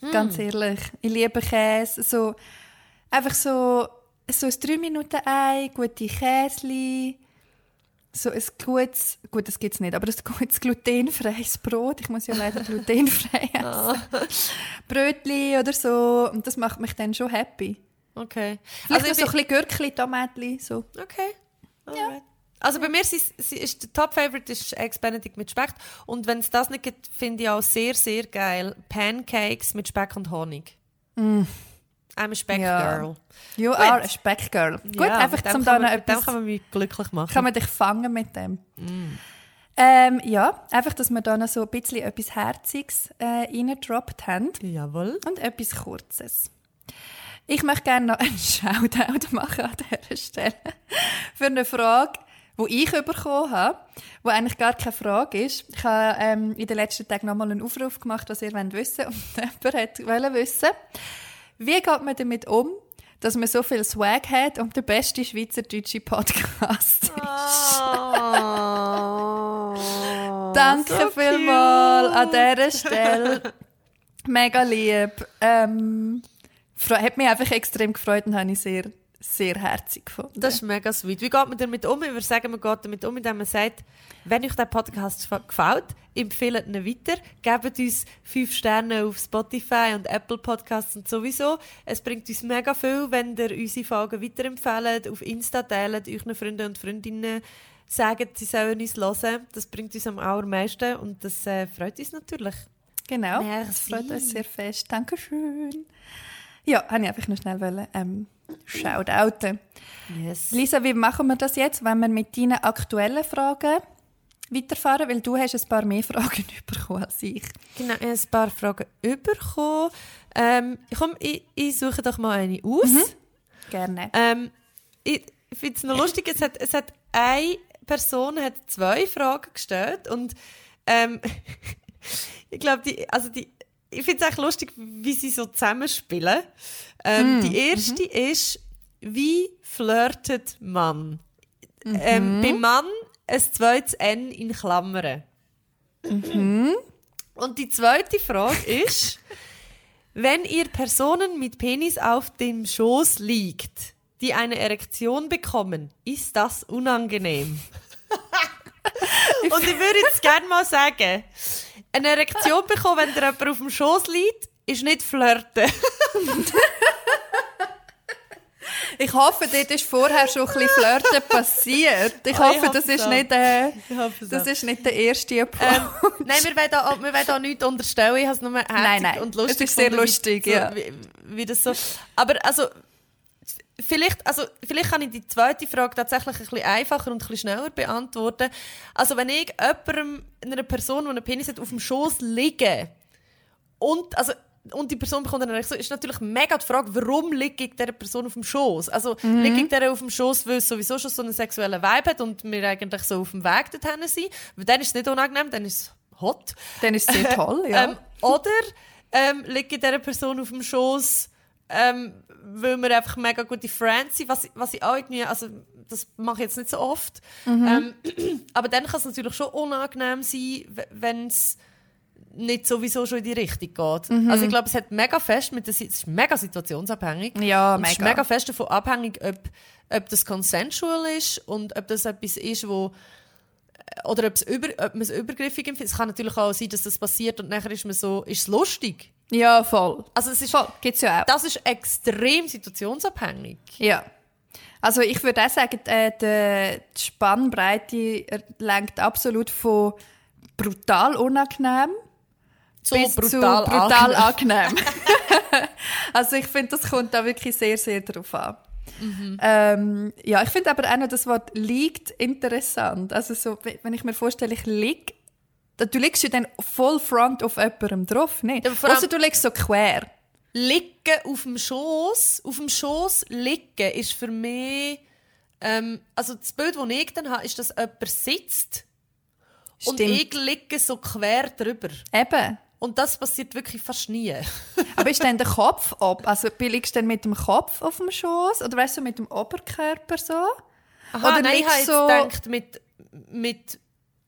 Hm. Ganz ehrlich, ich liebe Käse. So, einfach so, so ein 3-Minuten-Ei, gute Käsli, so ein gutes, gut, das gibt es nicht, aber ein gutes glutenfreies Brot. Ich muss ja leider glutenfrei essen. Brötli oder so. Und das macht mich dann schon happy. Okay. Vielleicht also so ein bisschen Gürkli, Tomatli, so. Okay. Ja. Also bei mir ist, ist der Top-Favorite ist Eggs Benedict mit Speck. Und wenn es das nicht gibt, finde ich auch sehr, sehr geil Pancakes mit Speck und Honig. Mm. I'm a Speck ja. You Gut. are a Speck Girl. Gut, ja, einfach zum da noch etwas... Dem kann man mich glücklich machen. Kann man dich fangen mit dem. Mm. Ähm, ja, einfach, dass wir da noch so ein bisschen etwas Herziges äh, reingedroppt haben. Jawohl. Und etwas Kurzes. Ich möchte gerne noch einen Shoutout machen an dieser Stelle für eine Frage, die ich bekommen habe, die eigentlich gar keine Frage ist. Ich habe ähm, in den letzten Tagen nochmal einen Aufruf gemacht, was ihr wissen wollt. Und jemand wollte wissen, wie geht man damit um, dass man so viel Swag hat und der beste schweizerdeutsche Podcast ist. Oh, Danke so vielmals an dieser Stelle. Mega lieb. Ähm, hat mich einfach extrem gefreut und habe ich sehr, sehr herzig gefunden. Das ist mega sweet. Wie geht man damit um? Ich würde sagen, man geht damit um, indem man sagt, wenn euch der Podcast gefällt, empfehlt ihn weiter, gebt uns fünf Sterne auf Spotify und Apple Podcasts und sowieso. Es bringt uns mega viel, wenn ihr unsere Folgen weiterempfehlt, auf Insta teilt, euren Freunden und Freundinnen sagt, sie sollen uns hören. Das bringt uns am allermeisten und das äh, freut uns natürlich. Genau, Merci. das freut uns sehr fest. Dankeschön. Ja, habe ich einfach noch schnell wollen, ähm, shoutouten. Yes. Lisa, wie machen wir das jetzt, wenn wir mit deinen aktuellen Fragen weiterfahren? Weil du hast ein paar mehr Fragen bekommen als ich. Genau, ich habe ein paar Fragen bekommen. Ähm, komm, ich, ich suche doch mal eine aus. Gerne. Ähm, ich finde es noch lustig, es hat, es hat eine Person hat zwei Fragen gestellt und ähm, ich glaube, die, also die, ich finde es echt lustig, wie sie so zusammenspielen. Ähm, Die erste ist, wie flirtet man? Ähm, beim Mann ein zweites N in Klammern. Und die zweite Frage ist, wenn ihr Personen mit Penis auf dem Schoß liegt, die eine Erektion bekommen, ist das unangenehm? Und ich würde jetzt gerne mal sagen, eine Erektion bekommen, wenn dir jemand auf dem Schoß liegt, ist nicht flirten. Ich hoffe, dort ist vorher schon ein bisschen Flirten passiert. Ich ich hoffe, das ist, nicht, äh, das ist nicht der erste Approach. Ähm, nein, wir wollen da, wir wollen da nichts unterstellen. Ich habe es nur herzig Nein, nein. und lustig Es ist sehr lustig, wie, ja. so, wie, wie das so... Aber also... Vielleicht, also, vielleicht kann ich die zweite Frage tatsächlich ein bisschen einfacher und ein bisschen schneller beantworten. Also, wenn ich jemandem, einer Person, die einen Penis hat, auf dem Schoß liege und, also, und die Person bekommt eine Erektion, ist natürlich mega die Frage, warum liege ich dieser Person auf dem Schoß? Also, liege ich der auf dem Schoß, weil es sowieso schon so einen sexuellen Vibe hat und wir eigentlich so auf dem Weg dorthin sind? Weil dann ist es nicht unangenehm, dann ist es hot. Dann ist es sehr toll, ja. Ähm, oder ähm, liege ich dieser Person auf dem Schoß, ähm, weil wir einfach mega gute Friends sind, was, was ich auch irgendwie, also das mache ich jetzt nicht so oft. Ähm, aber dann kann es natürlich schon unangenehm sein, wenn es nicht sowieso schon in die Richtung geht. Also ich glaube, es hat mega fest mit der, es ist mega situationsabhängig. Ja, Und Es ist mega. mega fest davon abhängig, ob, ob das consensual ist und ob das etwas ist, wo oder ob, es über, ob man es übergriffig empfindet. Es kann natürlich auch sein, dass das passiert und nachher ist man so, ist es lustig. Ja, voll. Also es ist, Voll, gibt's ja auch. das ist extrem situationsabhängig. Ja. Also ich würde auch sagen, äh, die, Spannbreite lenkt absolut von brutal unangenehm So bis brutal, zu brutal angenehm. angenehm. also ich finde, das kommt da wirklich sehr, sehr drauf an. Mhm. Ähm, ja, ich finde aber auch noch das Wort liegt interessant. Also so, we- wenn ich mir vorstelle, ich lieg, da- du liegst ja dann voll front auf jemandem drauf, nicht? Allem- Außer du liegst so quer. Liegen auf dem Schoß, auf dem Schoß liegen ist für mich, ähm, also das Bild, das ich dann habe, ist, dass jemand sitzt und Stimmt. ich liege so quer drüber. Eben. Und das passiert wirklich fast nie. Aber ist dann der Kopf ab? Also liegst du dann mit dem Kopf auf dem Schoß oder weißt du mit dem Oberkörper so? Aha, Oder nein, ich so- gedacht, mit, mit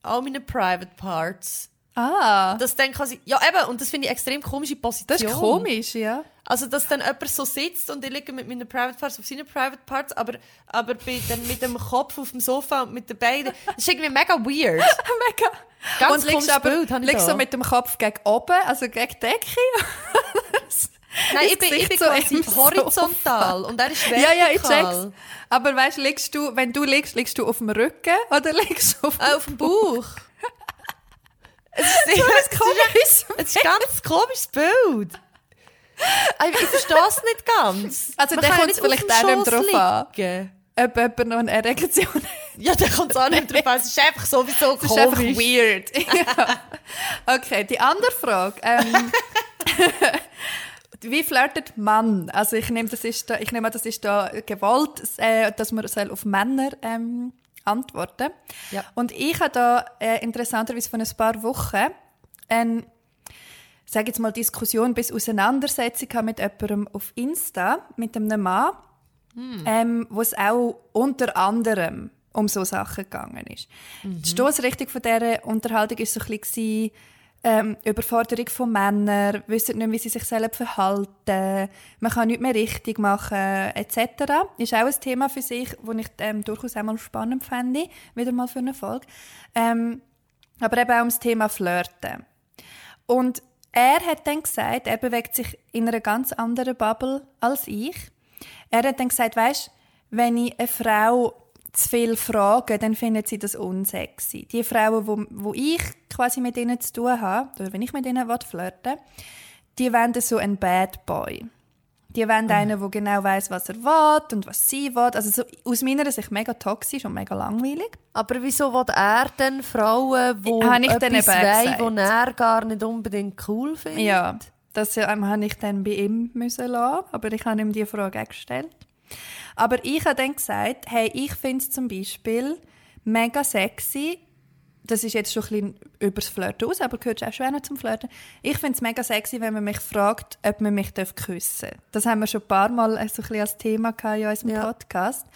all meinen Private Parts. Ah, Das dann quasi, ja eben, und das finde ich extrem komische Position. das ist komisch, ja. Also, dass dann jemand so sitzt und ich liege mit meinen Private Parts auf seinen Private Parts, aber, aber bin dann mit dem Kopf auf dem Sofa und mit den Beinen. Das ist irgendwie mega weird. Mega. Ganz Und liegst aber Bild liegst so mit dem Kopf gegen oben, also gegen die Decke. Nein, ich bin, ich bin so quasi horizontal und er ist ja, vertikal. ja, ich check's. Aber weißt, liegst du, wenn du liegst, liegst du auf dem Rücken oder liegst du auf Äh, auf dem Bauch. es ist, Das es komisch. ist, es ist ein ganz komisches Bild. Ich, verstehe es nicht ganz. Also, ja nicht auf vielleicht auch nicht drauf an. liegen. ob jemand noch eine Erektion hat. Ja, dann kommt es auch nicht drauf an. Es ist einfach sowieso Das ist einfach komisch. weird. ja. Okay, die andere Frage. Ähm, wie flirtet Mann? Also ich nehme, das ist da, ich nehme an, das ist da gewollt, äh, dass man soll auf Männer ähm, antworten Ja. Und ich habe da äh, interessanterweise vor ein paar Wochen eine, sage jetzt mal, Diskussion bis Auseinandersetzung mit jemandem auf Insta, mit einem Mann, ähm, wo es auch unter anderem um so Sachen gegangen ist. Die Stoßrichtung von dieser Unterhaltung war so ein bisschen, ähm, Überforderung von Männern, wissen nicht, wie sie sich selbst verhalten, man kann nicht mehr richtig machen, etc. Ist auch ein Thema für sich, das ich ähm, durchaus einmal spannend fände, wieder mal für eine Folge. Ähm, aber eben auch ums Thema Flirten. Und er hat dann gesagt, er bewegt sich in einer ganz anderen Bubble als ich. Er hat dann gesagt, weißt, wenn ich eine Frau zu viel frage, dann findet sie das unsexy. Die Frauen, wo, wo ich quasi mit ihnen zu tun habe, oder wenn ich mit ihnen flirten die wollen so einen Bad Boy. Die wollen mhm. einen, der genau weiß, was er will und was sie will. Also so, aus meiner Sicht mega toxisch und mega langweilig. Aber wieso will er denn Frauen, die etwas wollen, die er gar nicht unbedingt cool findet? Ja, das ähm, habe ich dann bei ihm müssen lassen, aber ich habe ihm die Frage auch gestellt. Aber ich habe dann gesagt, hey, ich finde es zum Beispiel mega sexy, das ist jetzt schon ein bisschen übers Flirten aus, aber gehört auch schon zum Flirten. Ich finde es mega sexy, wenn man mich fragt, ob man mich küssen darf. Das haben wir schon ein paar Mal so ein bisschen als Thema in unserem ja. Podcast.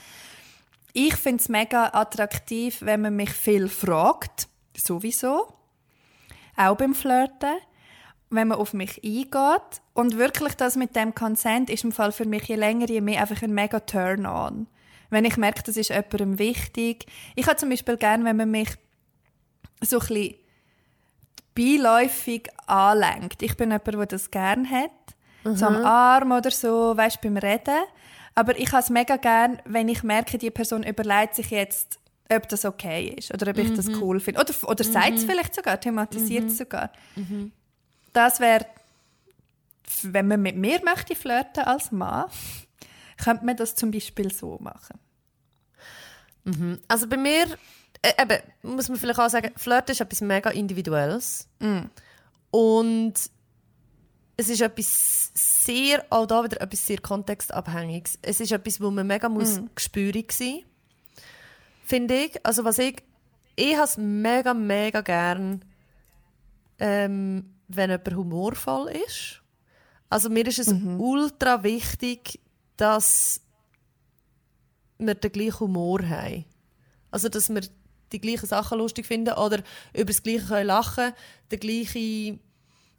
Ich finde es mega attraktiv, wenn man mich viel fragt. Sowieso. Auch beim Flirten. Wenn man auf mich eingeht. Und wirklich das mit dem Consent ist im Fall für mich je länger, je mehr einfach ein mega Turn-on. Wenn ich merke, das ist jemandem wichtig. Ich habe zum Beispiel gerne, wenn man mich so ein bisschen beiläufig anlenkt. Ich bin jemand, der das gerne hat. Mhm. So am mhm. Arm oder so, weißt beim Reden. Aber ich habe es mega gern, wenn ich merke, die Person überlegt sich jetzt, ob das okay ist oder ob ich mhm. das cool finde. Oder, oder mhm. sagt es vielleicht sogar, thematisiert es mhm. sogar. Mhm. Das wäre, wenn man mit mir möchte flirten als Mann, könnte man das zum Beispiel so machen. Also bei mir äh, eben, muss man vielleicht auch sagen, Flirt ist etwas mega Individuelles. Mm. Und es ist etwas sehr, auch da wieder etwas sehr kontextabhängiges. Es ist etwas, wo man mega muss mm. gespürig sein finde ich. Also was ich, ich habe es mega, mega gern, ähm, wenn jemand humorvoll ist. Also mir ist es mhm. ultra wichtig, dass wir den gleichen Humor haben. Also dass wir die gleichen Sachen lustig finden oder über das Gleiche können lachen den gleichen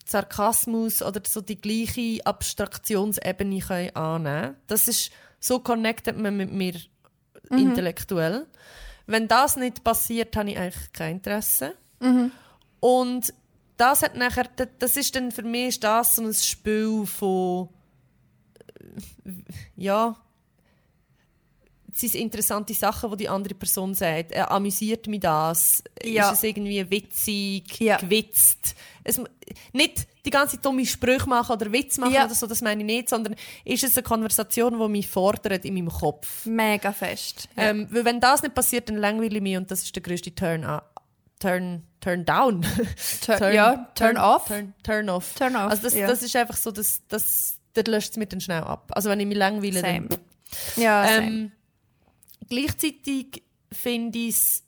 Sarkasmus oder so die gleiche Abstraktionsebene können annehmen Das ist, so connectet man mit mir mhm. intellektuell. Wenn das nicht passiert, habe ich eigentlich kein Interesse. Mhm. Und das hat nachher, das ist dann für mich das so ein Spiel von äh, ja, sind interessante Sachen, die die andere Person sagt. Äh, amüsiert mich das? Ja. Ist es irgendwie witzig, ja. gewitzt? Es, nicht die ganze dumme Sprüche machen oder Witz machen ja. oder so, das meine ich nicht, sondern ist es eine Konversation, die mich fordert in meinem Kopf. Mega fest. Ähm, weil wenn das nicht passiert, dann langweile ich mich und das ist der größte Turn Turn, turn down. Turn, turn, ja, turn, turn off. Turn, turn off. Turn off. Also das, ja. das ist einfach so, das, das, das löscht es mir dann schnell ab. Also wenn ich mich langweile, same. dann... Ja, ähm, Gleichzeitig finde ich es,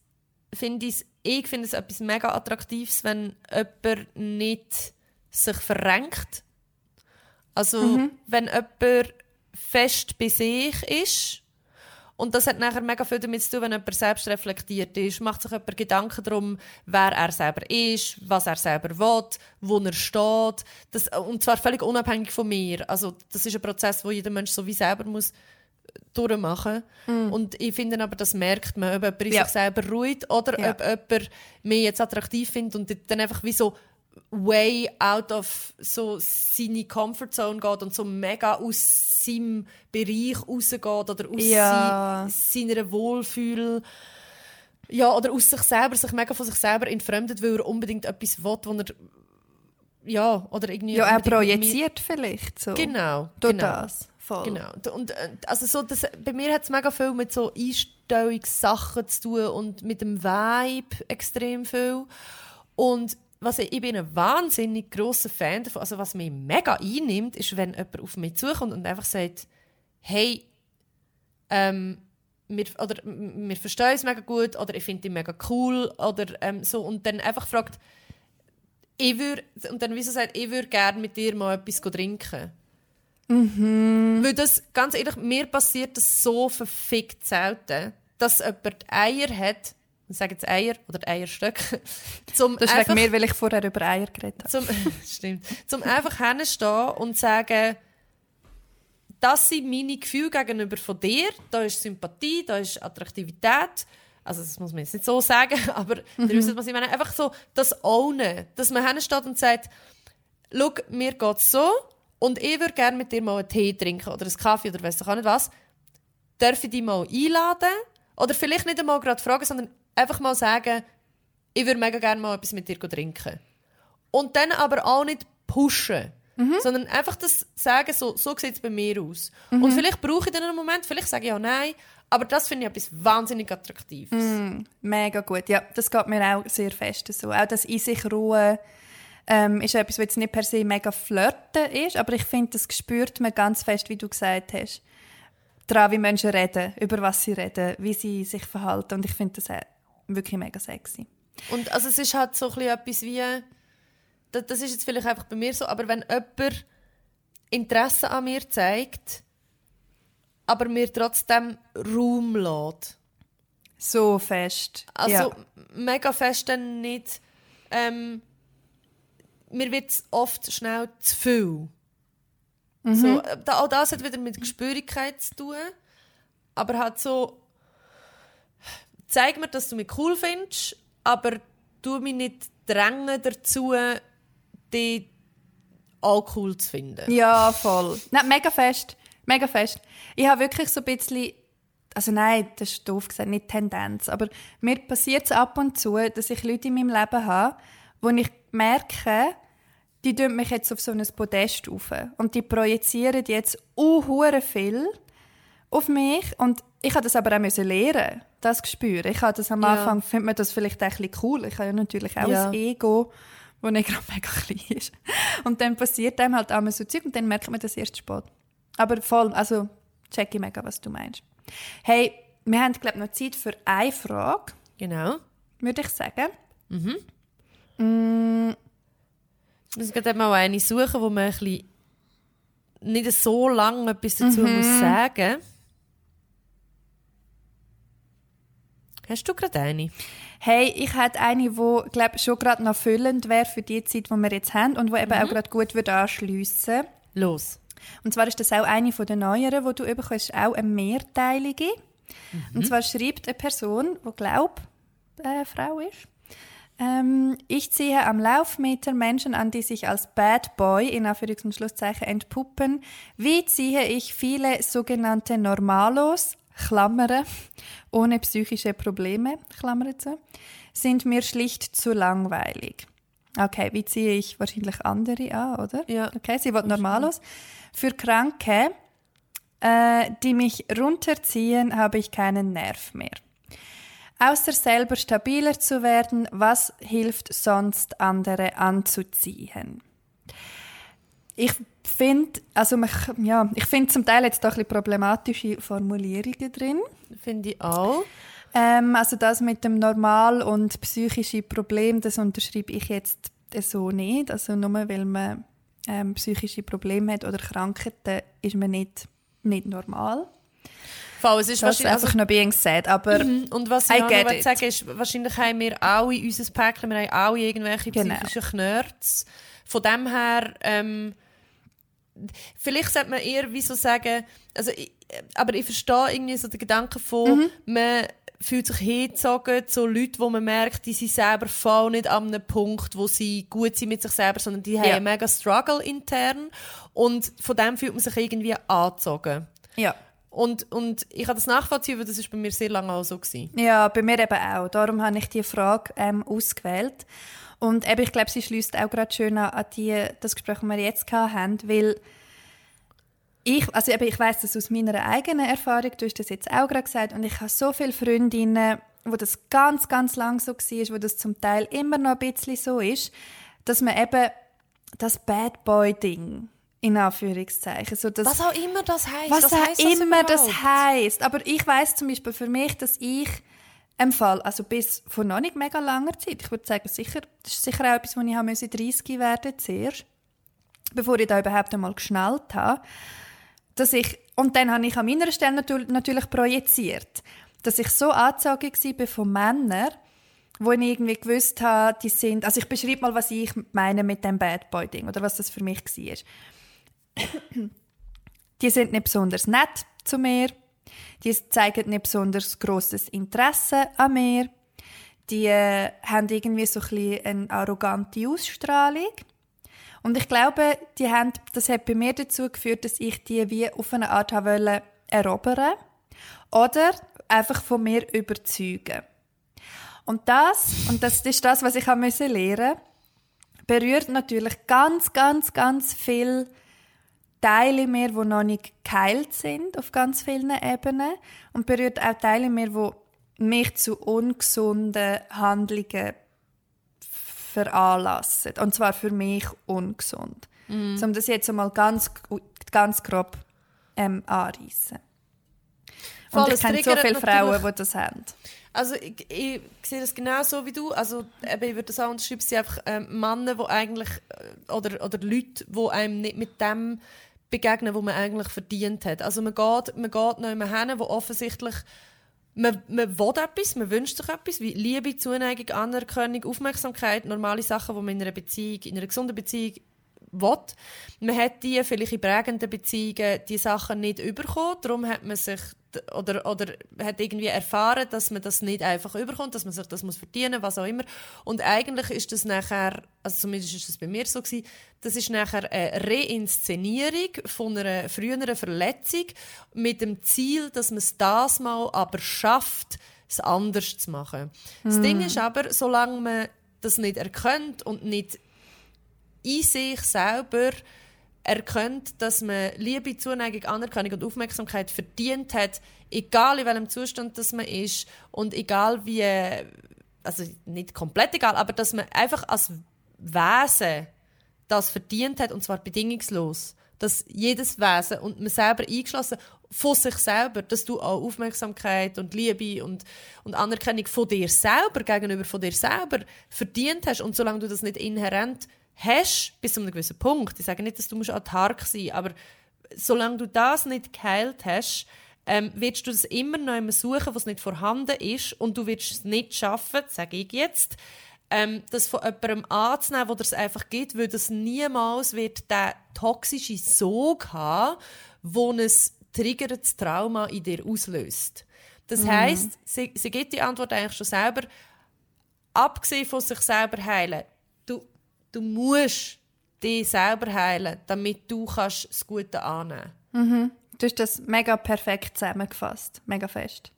find ich finde es etwas mega Attraktives, wenn jemand nicht sich verrenkt. Also, mhm. wenn jemand fest bei sich ist, und das hat nachher mega viel damit zu tun, wenn jemand selbst reflektiert ist, macht sich jemand Gedanken darum, wer er selber ist, was er selber will, wo er steht. Das, und zwar völlig unabhängig von mir. Also, das ist ein Prozess, wo jeder Mensch so wie selber muss durchmachen. Mm. Und ich finde aber, das merkt man, ob jemand ja. sich selber ruht oder ja. ob jemand mich jetzt attraktiv findet und dann einfach wie so way out of so seine Comfortzone geht und so mega aus seinem Bereich rausgeht oder aus ja. seiner Wohlfühl ja, oder aus sich selber, sich mega von sich selber entfremdet, weil er unbedingt etwas will, wo er ja, oder irgendwie... Ja, er projiziert vielleicht so. Genau. Durch genau. das. Voll. Genau. Und, äh, also so, das, bei mir hat es mega viel mit so Einstellungssachen zu tun und mit dem Vibe extrem viel. Und was ich, ich bin ein wahnsinnig grosser Fan davon, also was mich mega einnimmt, ist, wenn jemand auf mich zukommt und einfach sagt, hey, ähm, wir, oder wir verstehen es mega gut oder ich finde ihn mega cool oder ähm, so und dann einfach fragt, ich würde, und dann wieso sagt, ich würde gerne mit dir mal etwas trinken. Mhm. Weil das, ganz ehrlich, mir passiert das so verfickt selten, dass jemand Eier hat, ich sage jetzt Eier oder Eierstöcke, zum Das ist einfach, wegen mir, weil ich vorher über Eier geredet habe. zum, stimmt, zum einfach hinstehen und sagen, das sind meine Gefühle gegenüber von dir, da ist Sympathie, da ist Attraktivität, also das muss man jetzt nicht so sagen, aber mhm. ihr wisst, was ich meine, einfach so das Ownen, dass man hinsteht und sagt, schau, mir geht es so und ich würde gerne mit dir mal einen Tee trinken oder einen Kaffee oder weiss ich auch nicht was, darf ich dich mal einladen? Oder vielleicht nicht einmal gerade fragen, sondern einfach mal sagen, ich würde mega gerne mal etwas mit dir trinken. Und dann aber auch nicht pushen. Mhm. Sondern einfach das sagen, so, so sieht es bei mir aus. Mhm. Und vielleicht brauche ich dann einen Moment, vielleicht sage ich auch nein, aber das finde ich etwas wahnsinnig Attraktives. Mm, mega gut, ja, das geht mir auch sehr fest so. Auch das in sich ruhen ähm, ist etwas, was jetzt nicht per se mega flirten ist, aber ich finde, das spürt man ganz fest, wie du gesagt hast. Daran, wie Menschen reden, über was sie reden, wie sie sich verhalten und ich finde das wirklich mega sexy. Und also es ist halt so ein etwas wie, das ist jetzt vielleicht einfach bei mir so, aber wenn jemand Interesse an mir zeigt, aber mir trotzdem Raum lässt. So fest. Also ja. mega fest dann nicht. Ähm, mir wird es oft schnell zu viel. Mhm. So, äh, auch das hat wieder mit Gespürigkeit zu tun. Aber halt so, zeig mir, dass du mich cool findest, aber tu mich nicht drängen dazu, dich auch cool zu finden. Ja, voll. Nein, mega fest. Mega fest. Ich habe wirklich so ein bisschen, also nein, das ist doof gesagt, nicht Tendenz, aber mir passiert es ab und zu, dass ich Leute in meinem Leben habe, wo ich merke, die tun mich jetzt auf so ein Podest auf und die projizieren jetzt uh, viel auf mich und ich habe das aber auch lernen das Gespür. Ich habe das am Anfang, ja. findet man das vielleicht auch ein bisschen cool. Ich habe ja natürlich auch ja. ein Ego, das nicht gerade mega klein ist. Und dann passiert einem halt einmal so Zeug und dann merkt man das erst spät. Aber voll, also check ich mega, was du meinst. Hey, wir haben, glaube ich, noch Zeit für eine Frage. Genau. Würde ich sagen. Mhm. Mm. Ich muss gerade mal eine suchen, wo man ein bisschen nicht so lange etwas dazu mhm. muss sagen Hast du gerade eine? Hey, ich hätte eine, die glaube schon gerade noch füllend wäre für die Zeit, die wir jetzt haben und die eben mhm. auch gerade gut würde anschliessen. Los. Und zwar ist das auch eine von den neueren, die du bekommst, auch eine mehrteilige. Mhm. Und zwar schreibt eine Person, die glaube äh, Frau ist. Ähm, ich ziehe am Laufmeter Menschen an, die sich als Bad Boy in Anführungs- und Schlusszeichen entpuppen. Wie ziehe ich viele sogenannte Normalos, Klammern, ohne psychische Probleme, Klammern zu, sind mir schlicht zu langweilig. Okay, wie ziehe ich wahrscheinlich andere an, oder? Ja. Okay, sie wird Normalos. Für Kranke, äh, die mich runterziehen, habe ich keinen Nerv mehr. Außer selber stabiler zu werden, was hilft sonst, andere anzuziehen? Ich finde, also ja, ich finde zum Teil jetzt doch ein bisschen problematische Formulierungen drin. Finde ich auch. Ähm, also das mit dem Normal- und psychische Problem, das unterschreibe ich jetzt so nicht. Also nur weil man ähm, psychische Probleme hat oder Krankheiten, ist man nicht, nicht normal. Voll, es ist das ist einfach also, noch being said, aber mhm. Und was ich auch sagen ist, wahrscheinlich haben wir alle unser Päckchen, wir haben alle irgendwelche genau. psychischen Knörts. Von dem her, ähm, vielleicht sollte man eher wie so sagen, also ich, aber ich verstehe irgendwie so den Gedanken von, mhm. man fühlt sich hingezogen zu Leuten, wo man merkt, die sind selber voll nicht an einem Punkt, wo sie gut sind mit sich selber, sondern die ja. haben einen mega Struggle intern und von dem fühlt man sich irgendwie angezogen. Ja. Und, und ich habe das nachvollziehen, weil das ist bei mir sehr lange auch so gewesen. Ja, bei mir eben auch. Darum habe ich die Frage ähm, ausgewählt. Und eben, ich glaube, sie schließt auch gerade schön an, an die, das Gespräch, das wir jetzt hatten, weil ich, also eben, ich weiß das aus meiner eigenen Erfahrung, du hast das jetzt auch gerade gesagt, und ich habe so viele Freundinnen, wo das ganz, ganz lang so war, wo das zum Teil immer noch ein bisschen so ist, dass man eben das Bad Boy-Ding in Anführungszeichen. So das, was auch immer das heißt. Was auch heisst immer das, das heißt. Aber ich weiß zum Beispiel für mich, dass ich im Fall, also bis vor noch nicht mega langer Zeit, ich würde sagen, sicher, das ist sicher auch etwas, wo ich 30 werden zuerst, bevor ich da überhaupt einmal geschnallt habe, dass ich, und dann habe ich an meiner Stelle natürlich projiziert, dass ich so angezogen war von Männern, wo ich irgendwie gewusst habe, die sind, also ich beschreibe mal, was ich meine mit dem Bad Boy Ding oder was das für mich war. Die sind nicht besonders nett zu mir, die zeigen nicht besonders großes Interesse an mir, die äh, haben irgendwie so ein eine arrogante Ausstrahlung. Und ich glaube, die haben, das hat bei mir dazu geführt, dass ich die wie auf eine Art wollte erobern oder einfach von mir überzeugen. Und das, und das ist das, was ich lernen musste, berührt natürlich ganz, ganz, ganz viel Teile mehr, die noch nicht geheilt sind auf ganz vielen Ebenen und berührt auch Teile mehr, die mich zu ungesunden Handlungen veranlassen. Und zwar für mich ungesund. Mm. Um das jetzt einmal ganz, ganz grob ähm, anreißen. Und ich kenne so viele Frauen, die das haben. Also ich, ich, sehe das genau so wie du. Also ich würde das auch unterschreiben, sie einfach ähm, Männer, die eigentlich äh, oder, oder Leute, die einem nicht mit dem begegnen, wo man eigentlich verdient hat. Also man geht, man geht immer hin, wo offensichtlich man, man will etwas, man wünscht sich etwas, wie Liebe, Zuneigung, Anerkennung, Aufmerksamkeit, normale Sachen, die man in einer Beziehung, in einer gesunden Beziehung will. Man hat die vielleicht in prägenden Beziehungen die Sachen nicht bekommen, darum hat man sich oder, oder hat irgendwie erfahren, dass man das nicht einfach überkommt, dass man sich das muss verdienen, was auch immer. Und eigentlich ist das nachher, also zumindest ist das bei mir so gewesen, das ist nachher eine Reinszenierung von einer früheren Verletzung mit dem Ziel, dass man es das mal aber schafft, es anders zu machen. Mm. Das Ding hm. ist aber, solange man das nicht erkennt und nicht in sich selber erkennt, dass man Liebe, Zuneigung, Anerkennung und Aufmerksamkeit verdient hat, egal in welchem Zustand das man ist und egal wie, also nicht komplett egal, aber dass man einfach als Wesen das verdient hat und zwar bedingungslos. Dass jedes Wesen und man selber eingeschlossen von sich selber, dass du auch Aufmerksamkeit und Liebe und, und Anerkennung von dir selber gegenüber von dir selber verdient hast und solange du das nicht inhärent hast, bis zu einem gewissen Punkt, ich sage nicht, dass du autark sein musst, aber solange du das nicht geheilt hast, ähm, wirst du das immer noch immer suchen, was nicht vorhanden ist und du wirst es nicht schaffen, sage ich jetzt, ähm, das von jemandem anzunehmen, wo es einfach gibt, weil das niemals wird der toxische Sog haben, wo ein triggertes Trauma in dir auslöst. Das mhm. heißt, sie, sie gibt die Antwort eigentlich schon selber, abgesehen von sich selber heilen, du musst dich selber heilen, damit du kannst das Gute annehmen mhm. Du hast das mega perfekt zusammengefasst. Mega fest.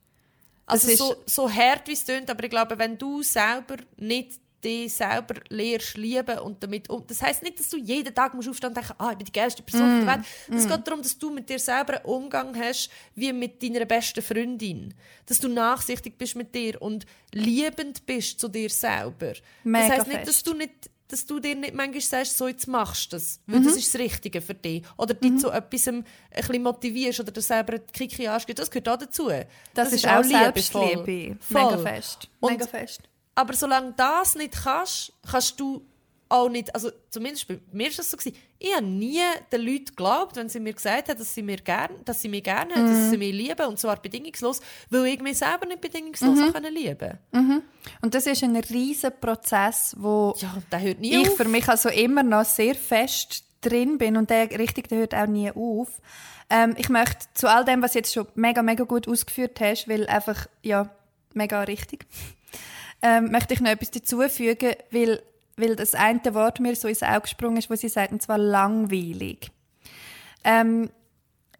also so, so hart wie es klingt, aber ich glaube, wenn du selber nicht dich selber lehrst lieben und damit um. Das heißt nicht, dass du jeden Tag musst aufstehen und denken, ah, ich bin die geilste Person mm. der Welt. Es mm. geht darum, dass du mit dir selber einen Umgang hast wie mit deiner besten Freundin. Dass du nachsichtig bist mit dir und liebend bist zu dir selber. Mega das heißt nicht, dass du nicht dass du dir nicht manchmal sagst, so jetzt machst du das, weil mhm. das ist das Richtige für dich. Oder dich mhm. zu etwas ein bisschen motivierst oder dir selber einen Kick anschgibst, das gehört auch dazu. Das, das ist, ist auch Selbstliebe. Mega fest. Mega fest. Aber solange du das nicht kannst, kannst du auch nicht, also zumindest bei mir war das so, gewesen, ich habe nie den Leuten geglaubt, wenn sie mir gesagt haben, dass sie, mir gern, dass sie mich gerne haben, mhm. dass sie mich lieben, und zwar bedingungslos, weil ich mich selber nicht bedingungslos mhm. können lieben mhm. Und das ist ein riesiger Prozess, wo ja, ich auf. für mich also immer noch sehr fest drin bin und der richtig, der hört auch nie auf. Ähm, ich möchte zu all dem, was du jetzt schon mega, mega gut ausgeführt hast, weil einfach, ja, mega richtig, ähm, möchte ich noch etwas dazufügen, weil weil das eine Wort mir so ins Auge gesprungen ist, wo sie sagt, und zwar langweilig. Ähm,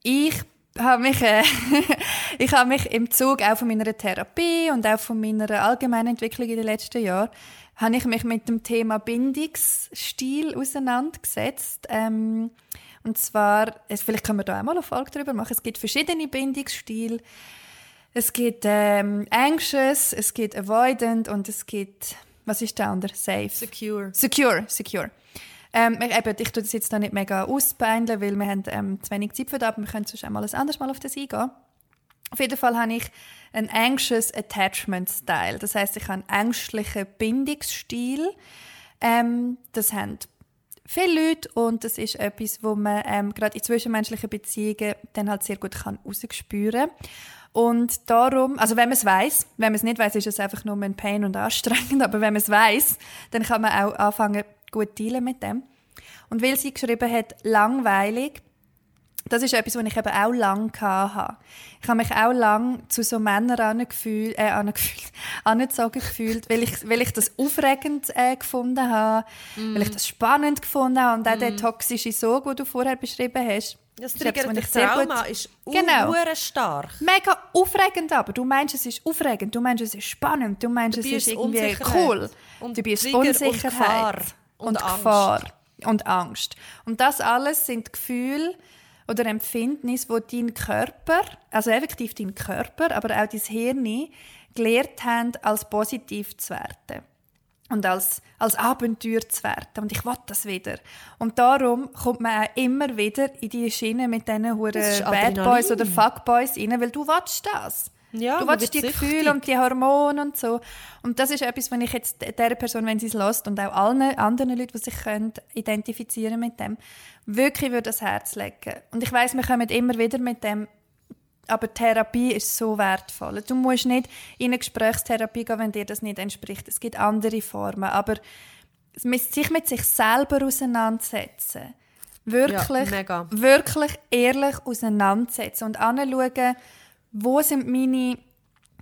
ich habe mich, äh, ich habe mich im Zug auch von meiner Therapie und auch von meiner allgemeinen Entwicklung in den letzten Jahren, habe ich mich mit dem Thema Bindungsstil auseinandergesetzt. Ähm, und zwar, vielleicht können wir da auch mal eine Folge darüber machen. Es gibt verschiedene Bindungsstile. Es gibt ähm, anxious, es gibt avoidant und es gibt was ist der andere? Safe. Secure. Secure, secure. Ähm, eben, ich tue das jetzt da nicht mega ausbeindeln, weil wir haben ähm, zu wenig Zeit für das, aber wir können sonst einmal ein anderes Mal auf das eingehen. Auf jeden Fall habe ich einen anxious attachment style. Das heißt, ich habe einen ängstlichen Bindungsstil. Ähm, das haben viele Leute und das ist etwas, wo man ähm, gerade in zwischenmenschlichen Beziehungen dann halt sehr gut kann kann. Und darum, also wenn man es weiß, wenn man es nicht weiß, ist es einfach nur ein Pain und anstrengend, aber wenn man es weiß, dann kann man auch anfangen, gut dealen mit dem. Und weil sie geschrieben hat, langweilig, das ist etwas, was ich eben auch lange hatte. Ich habe mich auch lange zu so Männern angefühlt, äh, angefühlt, angezogen gefühlt, weil ich, weil ich das aufregend äh, gefunden habe, mm. weil ich das spannend gefunden habe und auch mm. der toxische Sog, den du vorher beschrieben hast. Das triggert Trauma ist genau. stark. Mega aufregend aber. Du meinst, es ist aufregend, du meinst, es ist spannend, du meinst, es ist irgendwie cool. Und du bist Unsicherheit und, und, und Gefahr und Angst. Und das alles sind Gefühle, oder Empfindnis, wo dein Körper, also effektiv dein Körper, aber auch dein Hirn gelernt haben, als positiv zu werten und als, als Abenteuer zu werten. Und ich will das wieder. Und darum kommt man auch immer wieder in die Schiene mit diesen Bad Boys oder Fuck Boys rein, weil du willst das. Ja, du willst die Gefühle und die Hormone und so. Und das ist etwas, wenn ich jetzt dieser Person, wenn sie es lässt und auch allen anderen Leuten, die sich können, identifizieren mit dem, wirklich würde das Herz legen. Und ich weiß, wir kommen immer wieder mit dem, aber Therapie ist so wertvoll. Du musst nicht in eine Gesprächstherapie gehen, wenn dir das nicht entspricht. Es gibt andere Formen, aber sich mit sich selber auseinandersetzen, wirklich, ja, wirklich ehrlich auseinandersetzen und anschauen, wo sind meine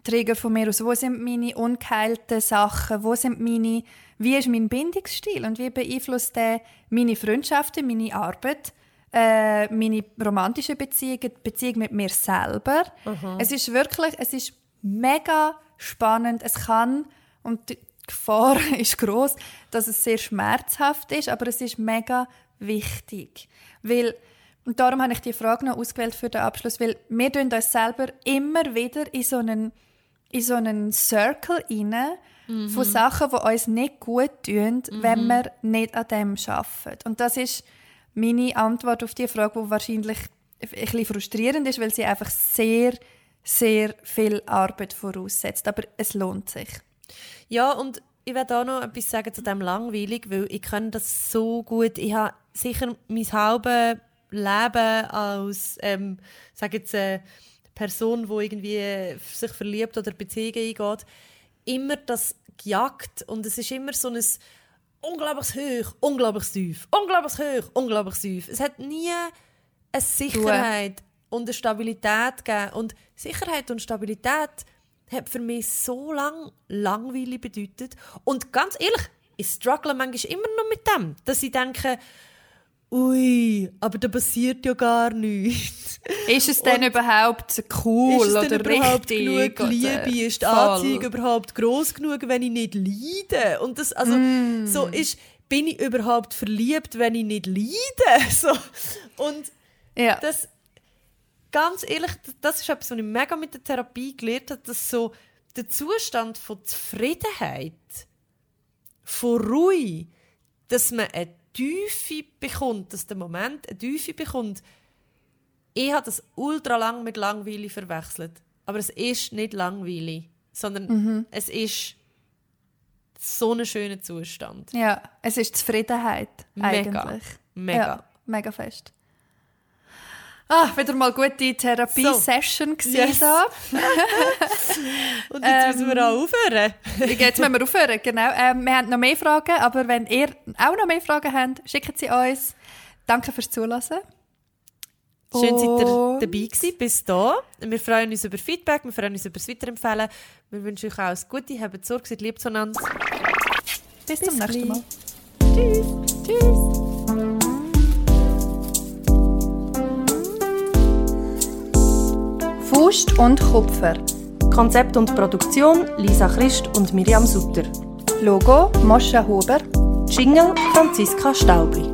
Trigger von mir aus, wo sind meine ungeheilten Sachen, wo sind meine, wie ist mein Bindungsstil? Und wie beeinflusst der meine Freundschaften, meine Arbeit, äh, meine romantische Beziehung, die Beziehung mit mir selber. Mhm. Es ist wirklich, es ist mega spannend. Es kann und die Gefahr ist groß, dass es sehr schmerzhaft ist, aber es ist mega wichtig, weil und darum habe ich die Frage noch ausgewählt für den Abschluss, weil wir tun uns selber immer wieder in so einen, in so einen Circle rein mhm. von Sachen, die uns nicht gut tun, mhm. wenn wir nicht an dem arbeiten. Und das ist meine Antwort auf die Frage, die wahrscheinlich ein bisschen frustrierend ist, weil sie einfach sehr, sehr viel Arbeit voraussetzt. Aber es lohnt sich. Ja, und ich werde auch noch etwas sagen zu dem langweilig, weil ich kann das so gut. Ich habe sicher mein halbes Leben als, ähm, sage jetzt, äh, Person, die irgendwie sich verliebt oder Beziehungen eingeht, immer das gejagt und es ist immer so ein unglaubliches Hoch, unglaubliches Tief, unglaubliches Hoch, unglaubliches Tief. Es hat nie eine Sicherheit und eine Stabilität gegeben. Und Sicherheit und Stabilität hat für mich so lang langweilig bedeutet. Und ganz ehrlich, ich struggle manchmal immer noch mit dem, dass ich denke, ui, aber da passiert ja gar nichts. Ist es denn überhaupt cool ist es oder denn überhaupt richtig? Genug Liebe? Ist die Anziehung überhaupt groß genug, wenn ich nicht leide? Und das, also, mm. so ist, bin ich überhaupt verliebt, wenn ich nicht leide? So. Und ja. das, ganz ehrlich, das ist etwas, was ich mega mit der Therapie gelernt habe, dass so der Zustand von Zufriedenheit, von Ruhe, dass man eine Tiefe bekommt, dass der Moment eine Tiefe bekommt. Ich habe das ultra lang mit langweilig verwechselt. Aber es ist nicht langweilig, sondern mhm. es ist so ein schöner Zustand. Ja, es ist Zufriedenheit mega, eigentlich. Mega. Ja, mega fest. Ah, wieder mal gute Therapie-Session so. yes. da. Und jetzt müssen wir auch aufhören. jetzt müssen wir aufhören, genau. Ähm, wir haben noch mehr Fragen, aber wenn ihr auch noch mehr Fragen habt, schickt sie uns. Danke fürs Zuhören. Schön, seid ihr dabei gewesen, bis da. Wir freuen uns über Feedback, wir freuen uns über das Weiterempfehlen. Wir wünschen euch alles Gute, habt Sorge, seid lieb zueinander. Bis, bis zum nächsten Mal. Tschüss. Tschüss. Faust und Kupfer. Konzept und Produktion Lisa Christ und Miriam Sutter. Logo Moscha Huber. Jingle Franziska Staubli.